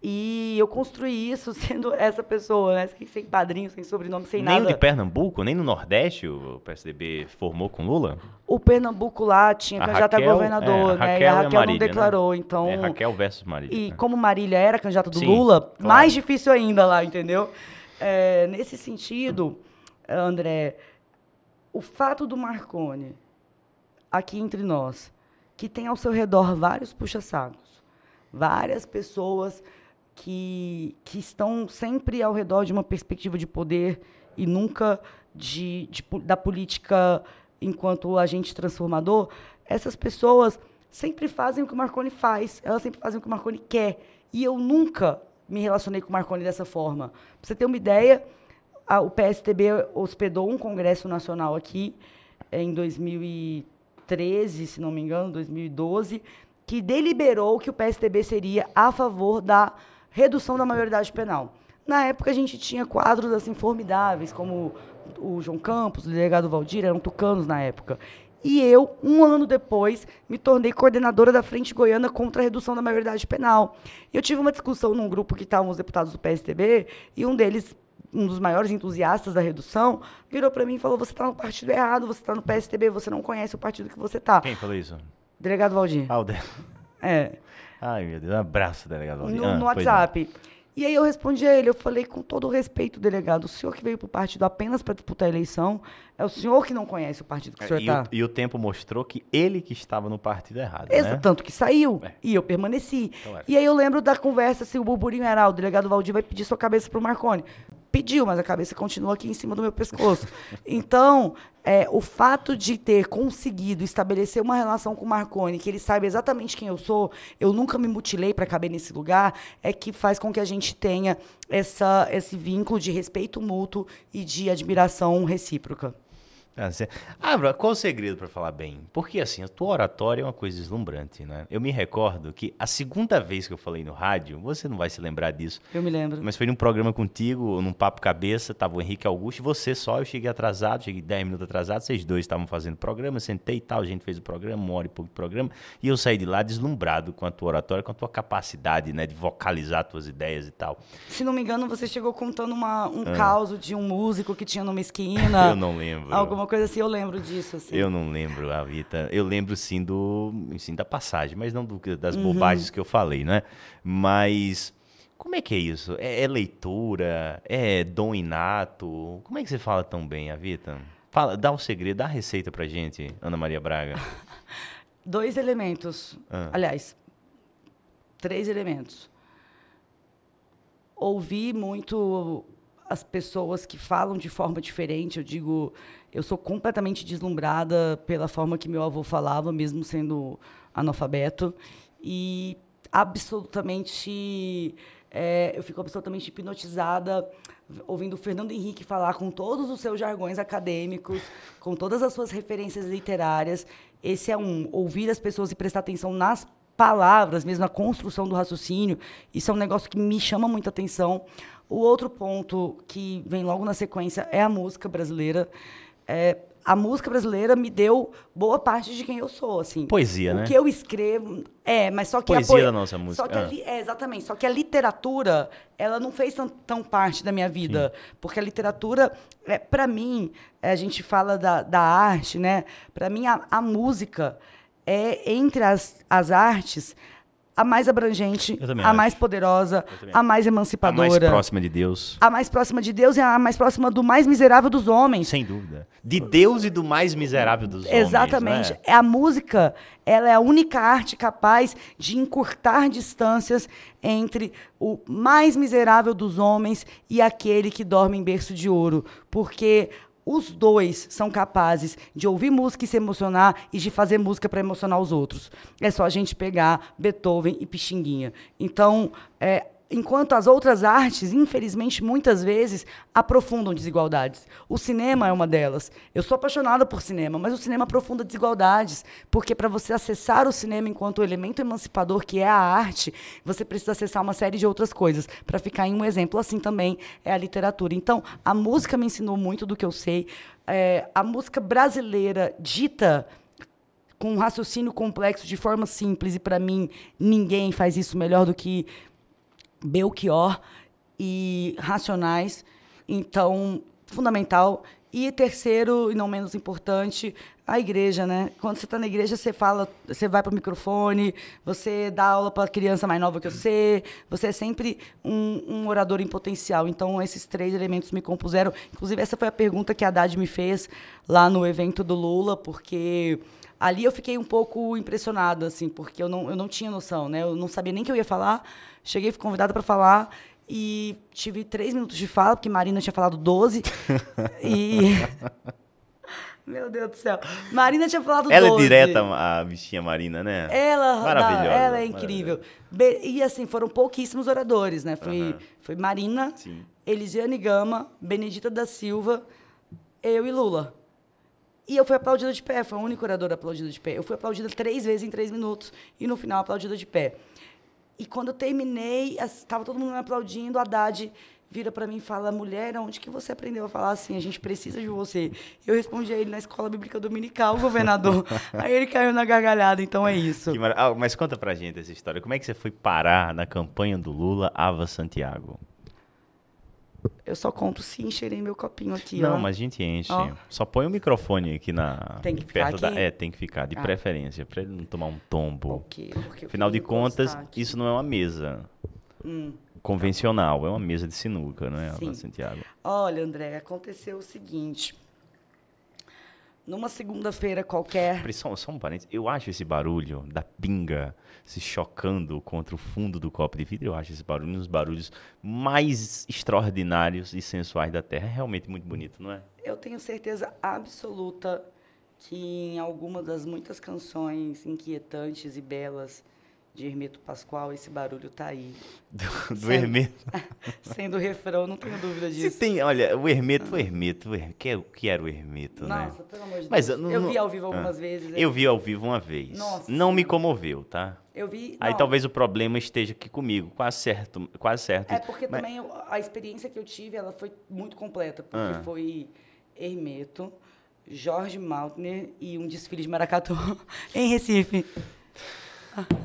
E eu construí isso [LAUGHS] sendo essa pessoa, né? Sem, sem padrinho, sem sobrenome, sem nem nada. Nem de Pernambuco, nem no Nordeste o PSDB formou com Lula? O Pernambuco lá tinha candidato a governador, é, né? Raquel e a Raquel a Marília, não declarou, né? então... É Raquel versus Marília. E né? como Marília era candidata do Sim, Lula, claro. mais difícil ainda lá, entendeu? É, nesse sentido, André, o fato do Marconi, aqui entre nós, que tem ao seu redor vários puxa-sacos, várias pessoas que, que estão sempre ao redor de uma perspectiva de poder e nunca de, de da política enquanto agente transformador, essas pessoas sempre fazem o que o Marconi faz, elas sempre fazem o que o Marconi quer. E eu nunca me relacionei com o Marconi dessa forma. Pra você ter uma ideia, a- o PSDB hospedou um congresso nacional aqui eh, em 2013, se não me engano, 2012, que deliberou que o PSDB seria a favor da redução da maioridade penal. Na época, a gente tinha quadros assim formidáveis, como o João Campos, o delegado Valdir, eram tucanos na época. E eu, um ano depois, me tornei coordenadora da Frente Goiana contra a redução da maioridade penal. Eu tive uma discussão num grupo que estavam os deputados do PSDB, e um deles, um dos maiores entusiastas da redução, virou para mim e falou: Você está no partido errado, você está no PSDB, você não conhece o partido que você está. Quem falou isso? Delegado Valdir. Ah, o de... É. Ai, meu Deus. Um abraço, delegado Valdir. No, Ah, no não. WhatsApp. E aí eu respondi a ele, eu falei com todo o respeito, delegado, o senhor que veio para o partido apenas para disputar a eleição, é o senhor que não conhece o partido que o senhor É, e, está. o, e o tempo mostrou que ele que estava no partido errado, Exa- né? Tanto que saiu. É. E eu permaneci. Então é. E aí eu lembro da conversa se o burburinho era, "Ah, o delegado Valdir vai pedir sua cabeça pro Marconi. Pediu, mas a cabeça continua aqui em cima do meu pescoço. Então, é, o fato de ter conseguido estabelecer uma relação com o Marconi, que ele saiba exatamente quem eu sou, eu nunca me mutilei para caber nesse lugar, é que faz com que a gente tenha essa, esse vínculo de respeito mútuo e de admiração recíproca. Ah, qual o segredo para falar bem? Porque assim, a tua oratória é uma coisa deslumbrante, né? Eu me recordo que a segunda vez que eu falei no rádio, você não vai se lembrar disso, Eu me lembro. mas foi num programa contigo, num papo cabeça, tava o Henrique Augusto e você só, eu cheguei atrasado, cheguei 10 minutos atrasado, vocês dois estavam fazendo programa, sentei e tal, a gente fez o programa, uma hora e pouco de programa, e eu saí de lá deslumbrado com a tua oratória, com a tua capacidade, né, de vocalizar tuas ideias e tal. Se não me engano, você chegou contando uma, um caos de um músico que tinha numa esquina. Ah. [LAUGHS] Eu não lembro. Alguma coisa assim, eu lembro disso. Assim. Eu não lembro, a Vita. Eu lembro sim do, sim da passagem, mas não do, das bobagens que eu falei, né? Mas como é que é isso? É, é leitura? É dom inato? Como é que você fala tão bem, a Vita? Fala, dá o segredo, dá a receita pra gente, Ana Maria Braga. [LAUGHS] Dois elementos. Ah. Aliás, três elementos. Ouvi muito as pessoas que falam de forma diferente. Eu digo, eu sou completamente deslumbrada pela forma que meu avô falava, mesmo sendo analfabeto. E absolutamente. é, eu fico absolutamente hipnotizada ouvindo o Fernando Henrique falar com todos os seus jargões acadêmicos, com todas as suas referências literárias. Esse é um, ouvir as pessoas e prestar atenção nas palavras, mesmo na construção do raciocínio. Isso é um negócio que me chama muita atenção. O outro ponto que vem logo na sequência é a música brasileira. É, a música brasileira me deu boa parte de quem eu sou, assim. Poesia, o né? que eu escrevo, é, mas só que Poesia a poe- da nossa música, Só que a ah. li- é, exatamente, só que a literatura, ela não fez tão, tão parte da minha vida, porque a literatura, é, para mim, é, a gente fala da, da arte, né? Para mim a, a música é entre as, as artes a mais abrangente, a mais poderosa, a mais A emancipadora. mais próxima de Deus. A mais próxima de Deus e a mais próxima do mais miserável dos homens. Sem dúvida. De Deus e do mais miserável dos homens. Exatamente. né? É a música, ela é a única arte capaz de encurtar distâncias entre o mais miserável dos homens e aquele que dorme em berço de ouro, porque os dois são capazes de ouvir música e se emocionar e de fazer música para emocionar os outros. É só a gente pegar Beethoven e Pixinguinha. Então, é, Enquanto as outras artes, infelizmente, muitas vezes aprofundam desigualdades. O cinema é uma delas. Eu sou apaixonada por cinema, mas o cinema aprofunda desigualdades, porque para você acessar o cinema enquanto elemento emancipador que é a arte, você precisa acessar uma série de outras coisas. Para ficar em um exemplo, assim também é a literatura. Então, a música me ensinou muito do que eu sei. É, a música brasileira dita com um raciocínio complexo de forma simples e para mim ninguém faz isso melhor do que Belchior e Racionais. Então, fundamental. E terceiro, e não menos importante, a igreja, né? Quando você está na igreja, você fala, você vai para o microfone, você dá aula para criança mais nova que você, você é sempre um, um orador em potencial. Então, esses três elementos me compuseram. Inclusive, essa foi a pergunta que a Haddad me fez lá no evento do Lula, porque ali eu fiquei um pouco impressionada, assim, porque eu não, eu não tinha noção, né? Eu não sabia nem que eu ia falar. Cheguei, fui convidada para falar e tive três minutos de fala, porque Marina tinha falado 12. [LAUGHS] e. Meu Deus do céu. Marina tinha falado Ela 12. é direta, a bichinha Marina, né? Ela, Maravilhosa, ela é incrível. E assim, foram pouquíssimos oradores, né? Foi, foi Marina, Sim. Elisiane Gama, Benedita da Silva, eu e Lula. E eu fui aplaudida de pé, foi a única oradora aplaudida de pé. Eu fui aplaudida três vezes em três minutos e no final aplaudida de pé. E quando eu terminei, estava todo mundo me aplaudindo, a Haddad vira para mim e fala, mulher, onde que você aprendeu a falar assim? A gente precisa de você. Eu respondi a ele na escola bíblica dominical, governador. [LAUGHS] Aí ele caiu na gargalhada, então é isso. Mara- Ah, mas conta pra gente essa história. Como é que você foi parar na campanha do Lula Ava Santiago? Eu só conto se encherem meu copinho aqui, Não, ó. mas a gente enche. Ó. Só põe o microfone aqui na. Tem que ficar perto da. aqui? É, tem que ficar, de Ah. preferência, pra ele não tomar um tombo. Por quê? Porque Afinal de contas, aqui. isso não é uma mesa Hum. Convencional, é uma mesa de sinuca, não é, Sim. Santiago? Olha, André, aconteceu o seguinte. Numa segunda-feira qualquer. Só, só um parênteses. Eu acho esse barulho da pinga se chocando contra o fundo do copo de vidro, eu acho esse barulho um dos barulhos mais extraordinários e sensuais da Terra. É realmente muito bonito, não é? Eu tenho certeza absoluta que em alguma das muitas canções inquietantes e belas de Hermeto Pascoal, esse barulho tá aí. Do, do Hermeto. [LAUGHS] Sendo refrão, não tenho dúvida Se disso. tem, olha, o Hermeto, o Hermeto, o que, é- que era o Hermeto, né? Nossa, pelo amor de Mas Deus. eu não- eu não- vi ao vivo ah. algumas vezes. Eu vi ao vivo uma vez. Nossa não me Senhora. comoveu, tá? Eu vi. Aí não, talvez o problema esteja aqui comigo, quase certo, quase certo. É porque Mas- também eu- a experiência que eu tive, ela foi muito completa, porque Ah. foi Hermeto, Jorge Maltner e um desfile de maracatu [LAUGHS] em Recife.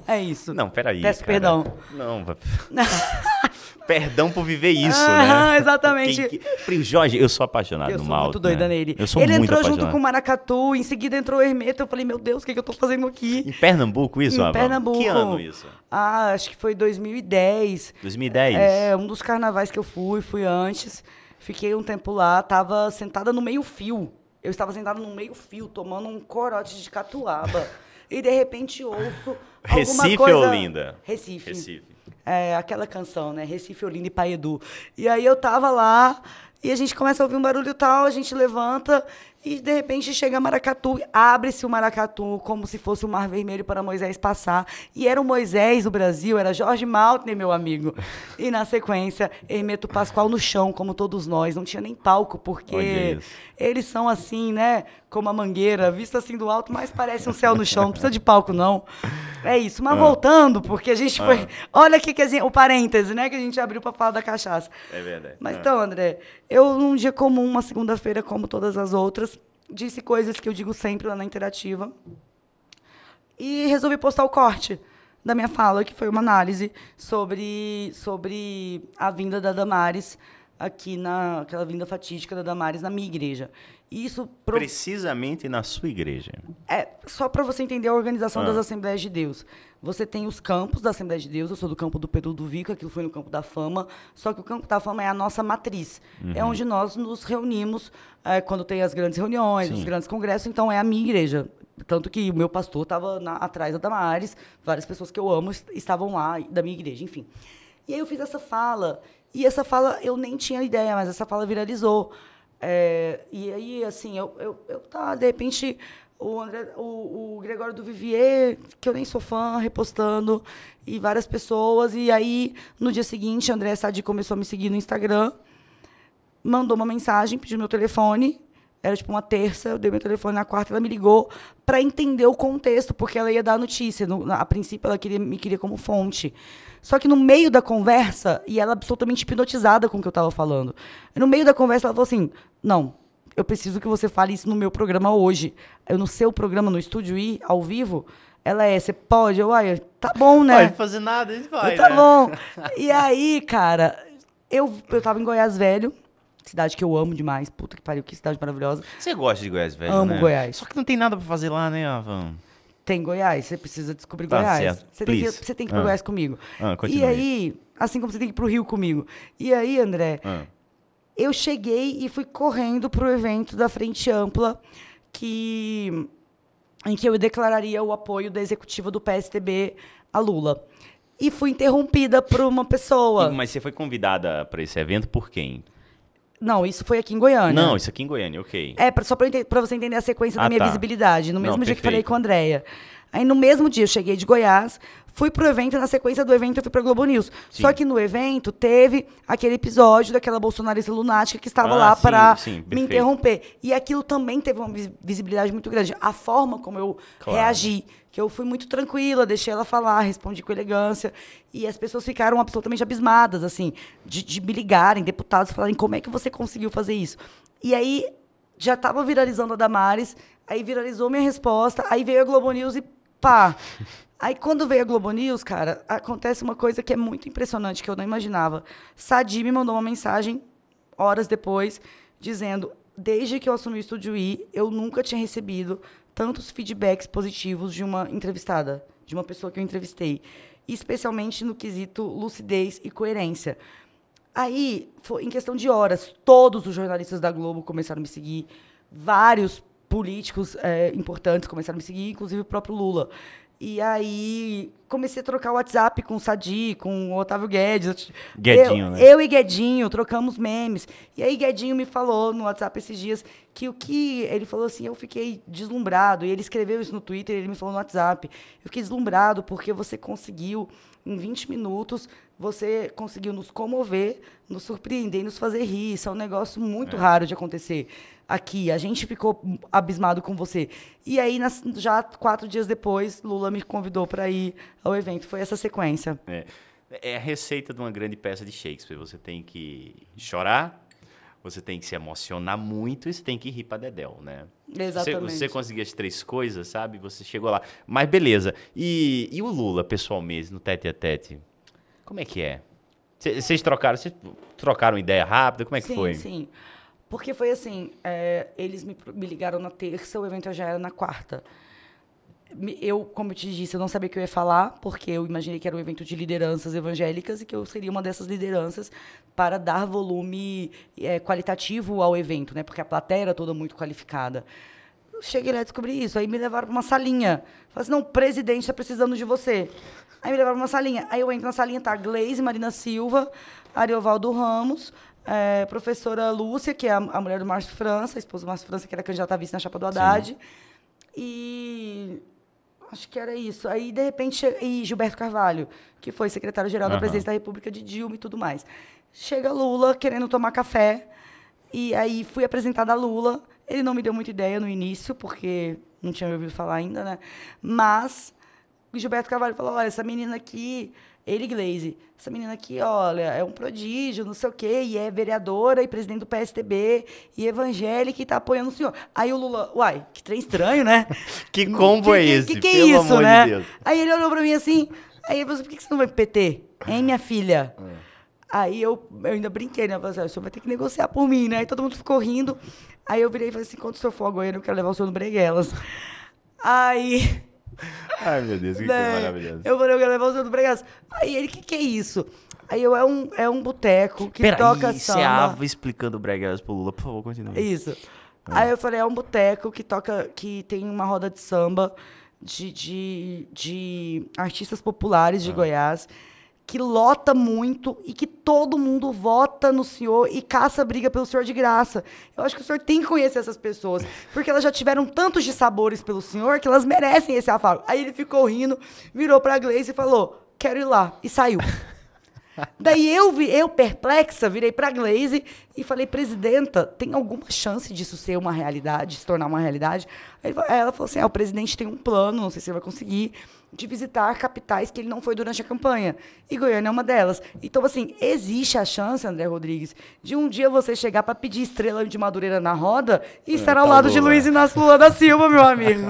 É isso. Não, peraí. Peço cara. perdão. Não, [LAUGHS] perdão por viver isso, Ah, né? [LAUGHS] exatamente. Quem que- Jorge, eu sou apaixonado Eu no sou Malto. muito doida né? nele. Eu sou Ele muito entrou apaixonado. junto com o Maracatu, em seguida entrou o Hermeto. Eu falei, meu Deus, o que, que eu tô fazendo aqui? Em Pernambuco, isso, Em Ava? Pernambuco. Que ano isso? Ah, acho que foi 2010. 2010? É, um dos carnavais que eu fui, fui antes. Fiquei um tempo lá, tava sentada no meio-fio. Eu estava sentada no meio-fio, tomando um corote de catuaba. e de repente ouço Recife coisa... ou Olinda? Recife. Recife. É, aquela canção, né? Recife, Olinda e Paedu. E aí eu tava lá, e a gente começa a ouvir um barulho tal, a gente levanta, e de repente chega Maracatu, abre-se o Maracatu como se fosse o Mar Vermelho para Moisés passar. E era o Moisés do Brasil, era Jorge Maltner, meu amigo. E na sequência, Hermeto Pascoal no chão, como todos nós. Não tinha nem palco, porque eles são assim, né? Como a mangueira, visto assim do alto, mas parece um céu no chão. Não precisa de palco, não. É isso. Mas voltando, porque a gente foi. Olha aqui que gente, o parêntese, né? Que a gente abriu para falar da cachaça. É verdade. Mas Ah. então, André, eu num dia comum, uma segunda-feira, como todas as outras, disse coisas que eu digo sempre lá na interativa. E resolvi postar o corte da minha fala, que foi uma análise sobre, sobre a vinda da Damares aqui na aquela vinda fatídica da Damares na minha igreja. E isso pro- Precisamente na sua igreja. é só para você entender a organização Ah. das Assembleias de Deus. Você tem os campos da Assembleia de Deus, eu sou do campo do Pedro do Vico, aquilo foi no campo da fama, só que o campo da fama é a nossa matriz. Uhum. É onde nós nos reunimos é, quando tem as grandes reuniões, Sim. os grandes congressos, então é a minha igreja. Tanto que o meu pastor estava atrás da Damares, várias pessoas que eu amo est- estavam lá da minha igreja, enfim. E aí eu fiz essa fala, e essa fala eu nem tinha ideia, mas essa fala viralizou. É, e aí, assim, eu, eu, eu tá, de repente, o, André, o, o Gregório do Vivier, que eu nem sou fã, repostando, e várias pessoas. E aí, no dia seguinte, André Sadi começou a me seguir no Instagram, mandou uma mensagem, pediu meu telefone. Era tipo uma terça, eu dei meu telefone na quarta, ela me ligou para entender o contexto, porque ela ia dar a notícia. No- a princípio, ela queria, me queria como fonte. Só que no meio da conversa, e ela absolutamente hipnotizada com o que eu estava falando, no meio da conversa ela falou assim: Não, eu preciso que você fale isso no meu programa hoje. Eu no seu programa, no Estúdio I, ao vivo, ela é, você pode? Eu, ai, tá bom, né? Pode fazer nada, a gente vai, tá né? bom. E aí, cara, eu, eu tava em Goiás Velho, cidade que eu amo demais. Puta que pariu, que cidade maravilhosa. Você gosta de Goiás Velho, Amo né? Goiás. Só que não tem nada pra fazer lá, né, Avan? Tem Goiás, você precisa descobrir Tá Goiás. Você tem, que, você tem que ir Ah. Goiás comigo. Ah, e aí, assim como você tem que ir pro Rio comigo. E aí, André, Ah. eu cheguei e fui correndo pro evento da Frente Ampla, que em que eu declararia o apoio da executiva do PSTB a Lula. E fui interrompida por uma pessoa. Mas você foi convidada pra esse evento por quem? Não, isso foi aqui em Goiânia. Não, isso aqui em Goiânia, ok. É, pra, só pra, pra você entender a sequência Ah, da minha tá. visibilidade. No Não, mesmo dia que falei perfeito. com a Andrea. Aí no mesmo dia eu cheguei de Goiás, fui pro evento, e na sequência do evento eu fui pra Globo News. Sim. Só que no evento teve aquele episódio daquela bolsonarista lunática que estava Ah, lá sim, para sim, me perfeito. interromper. E aquilo também teve uma vis- visibilidade muito grande. A forma como eu Claro. reagi, que eu fui muito tranquila, deixei ela falar, respondi com elegância. E as pessoas ficaram absolutamente abismadas, assim, de, de me ligarem, deputados falarem como é que você conseguiu fazer isso. E aí já estava viralizando a Damares, aí viralizou minha resposta, aí veio a Globo News e pá. [LAUGHS] Aí quando veio a Globo News, cara, acontece uma coisa que é muito impressionante, que eu não imaginava. Sadi me mandou uma mensagem horas depois, dizendo: desde que eu assumi o Estúdio I, eu nunca tinha recebido tantos feedbacks positivos de uma entrevistada, de uma pessoa que eu entrevistei. Especialmente no quesito lucidez e coerência. Aí, foi, em questão de horas, todos os jornalistas da Globo começaram a me seguir, vários políticos eh, importantes começaram a me seguir, inclusive o próprio Lula. E aí comecei a trocar WhatsApp com o Sadi, com o Otávio Guedes. Guedinho, eu, né? eu e Guedinho trocamos memes. E aí Guedinho me falou no WhatsApp esses dias que o que ele falou assim, eu fiquei deslumbrado. E ele escreveu isso no Twitter, ele me falou no WhatsApp. Eu fiquei deslumbrado porque você conseguiu em 20 minutos, você conseguiu nos comover, nos surpreender, e nos fazer rir. Isso é um negócio muito raro de acontecer aqui. A gente ficou abismado com você. E aí, nas- já quatro dias depois, Lula me convidou para ir ao evento. Foi essa sequência. É, é a receita de uma grande peça de Shakespeare. Você tem que chorar, você tem que se emocionar muito e você tem que rir pra dedéu, né? Exatamente. Você, você conseguir as três coisas, sabe? Você chegou lá. Mas beleza. E, e o Lula, pessoalmente, no tete a tete? Como é que é? Cê- Vocês trocaram, trocaram ideia rápida? Como é que sim, foi? Sim, Porque foi assim, é, eles me, me ligaram na terça, o evento já era na quarta. Eu, como eu te disse, eu não sabia o que eu ia falar, porque eu imaginei que era um evento de lideranças evangélicas e que eu seria uma dessas lideranças para dar volume é, qualitativo ao evento, né? Porque a plateia era toda muito qualificada. Cheguei lá e descobri isso. Aí me levaram para uma salinha. Falei assim, não, o presidente está precisando de você. Aí me levaram para uma salinha. Aí eu entro na salinha, tá Gleise, Marina Silva, Ariovaldo Ramos, é, professora Lúcia, que é a, a mulher do Márcio França, a esposa do Márcio França, que era candidata a vice na chapa do Haddad. E acho que era isso. Aí, de repente, e Gilberto Carvalho, que foi secretário-geral da Aham. presidência da República de Dilma e tudo mais. Chega Lula querendo tomar café. E aí fui apresentada a Lula. Ele não me deu muita ideia no início, porque não tinha ouvido falar ainda, né? Mas Gilberto Carvalho falou: olha, essa menina aqui, ele Glaze, essa menina aqui, olha, é um prodígio, não sei o quê, e é vereadora e presidente do PSTB, e evangélica e tá apoiando o senhor. Aí o Lula, uai, que trem estranho, né? [LAUGHS] Que combo que, é esse? Que, que é isso, né? de. Aí ele olhou pra mim assim, aí ele falou assim, por que você não vai pro PT? Hein, minha filha? Aí eu, eu ainda brinquei, né? Eu falei assim, "Ah, o senhor vai ter que negociar por mim, né? Aí todo mundo ficou rindo. Aí eu virei e falei assim, quando o senhor for a Goiânia, eu quero levar o senhor no Breguelas. Aí... Ai, meu Deus, que né, coisa maravilhosa. Eu falei, eu quero levar o Breguelas. Aí ele, o que que é isso? Aí eu, é um, é um boteco que toca Peraí, você é samba. Ava explicando Breguelas pro Lula, por favor, continue. Isso. Aí eu falei, é um boteco que toca, que tem uma roda de samba de, de, de artistas populares de Goiás, que lota muito e que todo mundo vota no senhor e caça briga pelo senhor de graça. Eu acho que o senhor tem que conhecer essas pessoas, porque elas já tiveram tantos de sabores pelo senhor que elas merecem esse afago. Aí ele ficou rindo, virou pra Gleice e falou, quero ir lá, e saiu. [LAUGHS] Daí eu, vi, eu perplexa, virei pra Glaze e falei, presidenta, tem alguma chance disso ser uma realidade, se tornar uma realidade? Aí ela falou assim, ah, o presidente tem um plano, não sei se ele vai conseguir, de visitar capitais que ele não foi durante a campanha. E Goiânia é uma delas. Então, assim, existe a chance, André Rodrigues, de um dia você chegar pra pedir estrela de Madureira na roda e estar ao tá lado de Lula. Luiz Inácio Lula da Silva, meu amigo.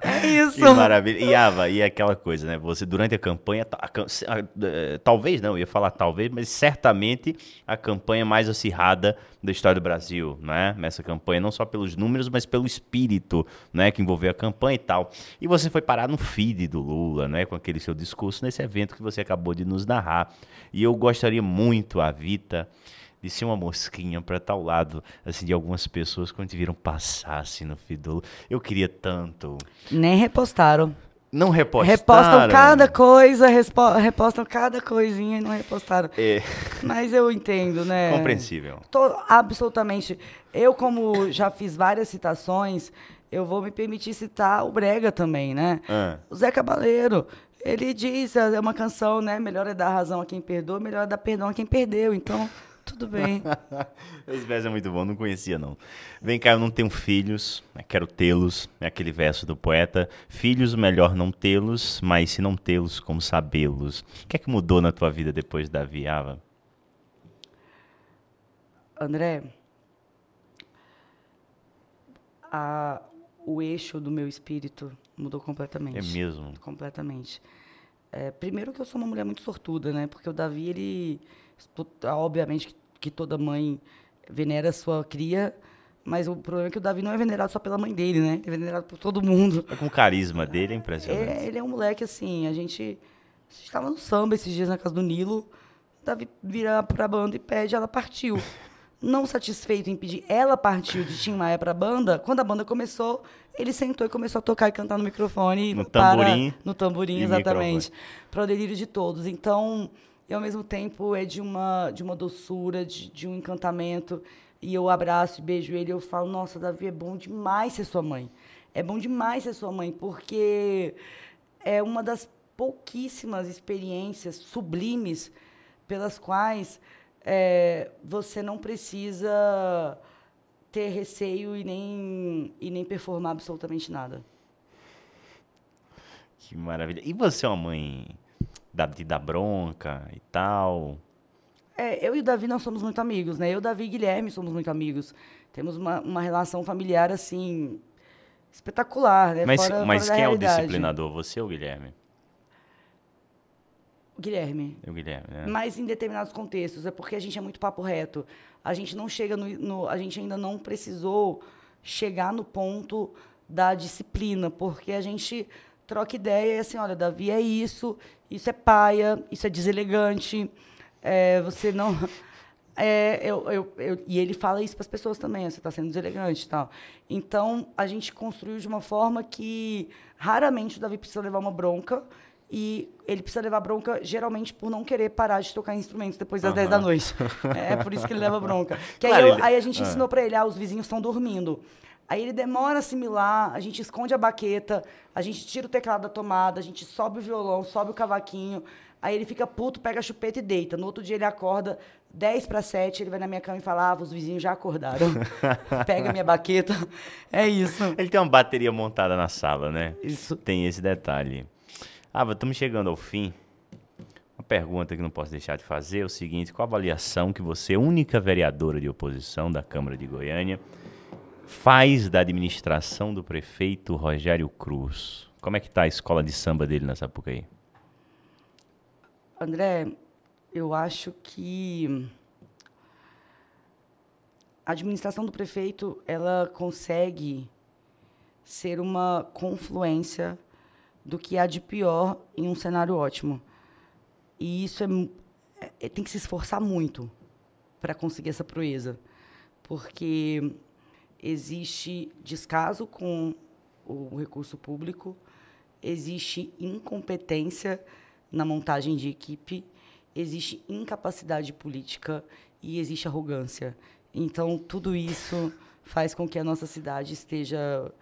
É [LAUGHS] isso. Que maravilha. E Ava, e aquela coisa, né? Você durante a campanha, a cam- a- eh, talvez não, eu ia falar talvez, mas certamente a campanha mais acirrada da história do Brasil, né? Nessa campanha, não só pelos números, mas pelo espírito, né? Que envolveu a campanha e tal. E você foi parar no feed do Lula, né? Com aquele seu discurso nesse evento que você acabou de nos narrar. E eu gostaria muito, a Vita, de ser uma mosquinha para estar ao lado assim, de algumas pessoas quando te viram passar assim, no feed do Lula. Eu queria tanto. Nem repostaram. Não repostaram. Repostam cada coisa, repostam cada coisinha e não repostaram. É, Mas eu entendo, né? compreensível. Tô, absolutamente. Eu, como já fiz várias citações, eu vou me permitir citar o Brega também, né? Ah. O Zé Cabaleiro. Ele diz, é uma canção, né? Melhor é dar razão a quem perdoa, melhor é dar perdão a quem perdeu. Então, tudo bem. [LAUGHS] Esse verso é muito bom, não conhecia não. Vem cá, eu não tenho filhos, né, quero tê-los. É aquele verso do poeta. Filhos, melhor não tê-los, mas se não tê-los, como sabê-los. O que é que mudou na tua vida depois da Viava? André, a- o eixo do meu espírito mudou completamente. É mesmo? Completamente. É, primeiro que eu sou uma mulher muito sortuda, né? Porque o Davi, ele... Obviamente que, que toda mãe venera a sua cria, mas o problema é que o Davi não é venerado só pela mãe dele, né? Ele é venerado por todo mundo. É com o carisma dele, é impressionante. É, ele é um moleque assim, a gente, estava no samba esses dias na casa do Nilo, Davi vira pra banda e pede, ela partiu. [LAUGHS] Não satisfeito em pedir, ela partiu de Tim Maia pra banda. Quando a banda começou, ele sentou e começou a tocar e cantar no microfone. No para- tamborim no tamborim, exatamente. Para o delírio de todos. Então, e ao mesmo tempo é de uma, de uma doçura, de, de um encantamento. E eu abraço e beijo ele e eu falo, nossa, Davi, é bom demais ser sua mãe. É bom demais ser sua mãe, porque é uma das pouquíssimas experiências sublimes pelas quais é, você não precisa ter receio e nem, e nem performar absolutamente nada. Que maravilha. E você é uma mãe da, de dar bronca e tal? É, eu e o Davi nós somos muito amigos, né? Eu, Davi e Guilherme somos muito amigos. Temos uma, uma relação familiar, assim, espetacular, né? Mas, Fora- mas fora quem é o disciplinador? Você ou o Guilherme? O Guilherme. O Guilherme, né? Mas em determinados contextos, é porque a gente é muito papo reto. A gente não chega no, no- a gente ainda não precisou chegar no ponto da disciplina, porque a gente troca ideia e assim, olha, Davi é isso, isso é paia, isso é deselegante, é, você não [LAUGHS] é, eu, eu, eu- e ele fala isso para as pessoas também, você está sendo deselegante e tal. Então, a gente construiu de uma forma que raramente o Davi precisa levar uma bronca e ele precisa levar bronca geralmente por não querer parar de tocar instrumentos depois das 10 da noite. [LAUGHS] É por isso que ele leva bronca. Que aí, Claro, eu- ele- aí a gente Ah. ensinou para ele, ah, os vizinhos estão dormindo. Aí ele demora a assimilar, a gente esconde a baqueta, a gente tira o teclado da tomada, a gente sobe o violão, sobe o cavaquinho. Aí ele fica puto, pega a chupeta e deita. No outro dia ele acorda, 10 para 7, ele vai na minha cama e fala: ah, os vizinhos já acordaram. [LAUGHS] pega minha baqueta. É isso. Ele tem uma bateria montada na sala, né? Isso. Tem esse detalhe. Ah, estamos chegando ao fim. Uma pergunta que não posso deixar de fazer é o seguinte: qual a avaliação que você, única vereadora de oposição da Câmara de Goiânia, faz da administração do prefeito Rogério Cruz? Como é que está a escola de samba dele na Sapucaí? André, eu acho que a administração do prefeito ela consegue ser uma confluência do que há de pior em um cenário ótimo. E isso é, é tem que se esforçar muito para conseguir essa proeza, porque existe descaso com o recurso público, existe incompetência na montagem de equipe, existe incapacidade política e existe arrogância. Então, tudo isso faz com que a nossa cidade esteja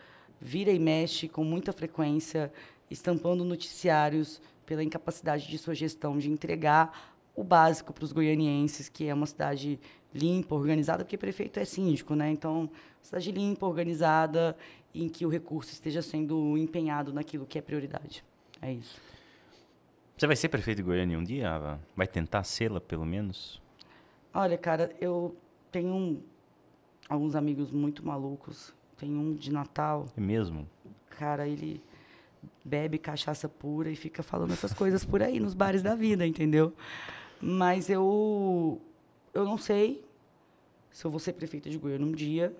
vira e mexe com muita frequência, estampando noticiários pela incapacidade de sua gestão de entregar o básico para os goianienses, que é uma cidade limpa, organizada, porque prefeito é síndico, né? Então, cidade limpa, organizada, em que o recurso esteja sendo empenhado naquilo que é prioridade. É isso. Você vai ser prefeito de Goiânia um dia, Ava? Vai tentar sê-la, pelo menos? Olha, cara, eu tenho um, alguns amigos muito malucos. Tem um de Natal. É mesmo? Cara, ele bebe cachaça pura e fica falando essas [LAUGHS] coisas por aí, nos bares da vida, entendeu? Mas eu, eu não sei se eu vou ser prefeita de Goiânia um dia.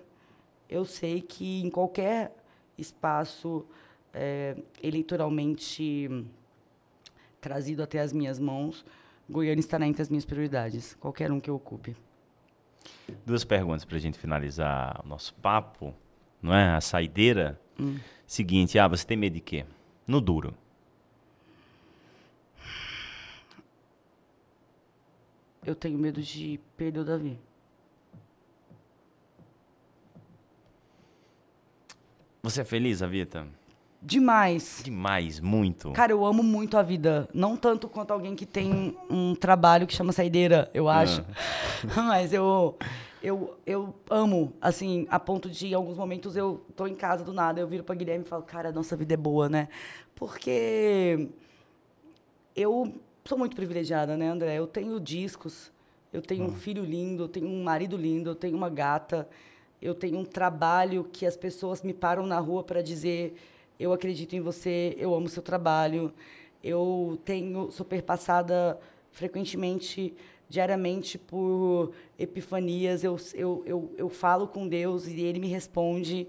Eu sei que em qualquer espaço é, eleitoralmente trazido até as minhas mãos, Goiânia estará entre as minhas prioridades, qualquer um que eu ocupe. Duas perguntas para a gente finalizar o nosso papo, não é? A saideira. Hum. Seguinte, ah, você tem medo de quê? No duro. Eu tenho medo de perder o Davi. Você é feliz, Avita? Demais. Demais, muito. Cara, eu amo muito a vida. Não tanto quanto alguém que tem um trabalho que chama saideira, eu acho. Ah. [LAUGHS] Mas eu, eu, eu amo, assim, a ponto de, em alguns momentos, eu tô em casa do nada, eu viro pra Guilherme e falo, cara, nossa vida é boa, né? Porque eu sou muito privilegiada, né, André? Eu tenho discos, eu tenho um filho lindo, eu tenho um marido lindo, eu tenho uma gata, eu tenho um trabalho que as pessoas me param na rua para dizer eu acredito em você, eu amo seu trabalho, eu tenho sou perpassada frequentemente, diariamente por epifanias, eu, eu, eu, eu falo com Deus e Ele me responde,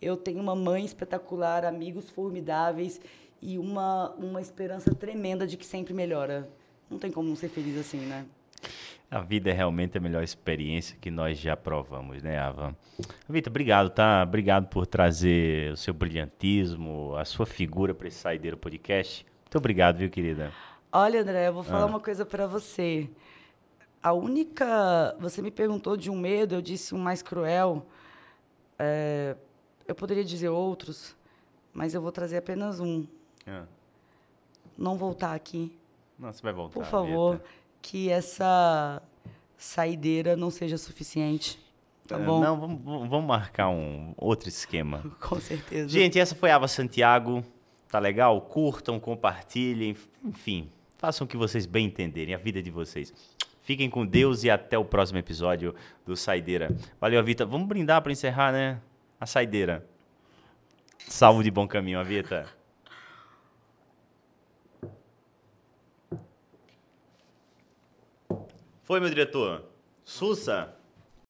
eu tenho uma mãe espetacular, amigos formidáveis e uma, uma esperança tremenda de que sempre melhora. Não tem como não ser feliz assim, né? A vida é realmente a melhor experiência que nós já provamos, né, Ava? Vitor, obrigado, tá? Obrigado por trazer o seu brilhantismo, a sua figura para esse Saideiro Podcast. Muito obrigado, viu, querida? Olha, André, eu vou falar ah. uma coisa para você. A única. Você me perguntou de um medo, eu disse um mais cruel. É... Eu poderia dizer outros, mas eu vou trazer apenas um. Ah. Não voltar aqui. Não, você vai voltar. Por favor que essa saideira não seja suficiente. Tá é, bom? Não, vamos, vamos marcar um outro esquema. [LAUGHS] Com certeza. Gente, essa foi a Ava Santiago. Tá legal? Curtam, compartilhem, enfim, façam o que vocês bem entenderem, a vida de vocês. Fiquem com Deus e até o próximo episódio do Saideira. Valeu, Avita. Vamos brindar para encerrar, né? A Saideira. Salvo de bom caminho, Avita. Foi, meu diretor. Sussa.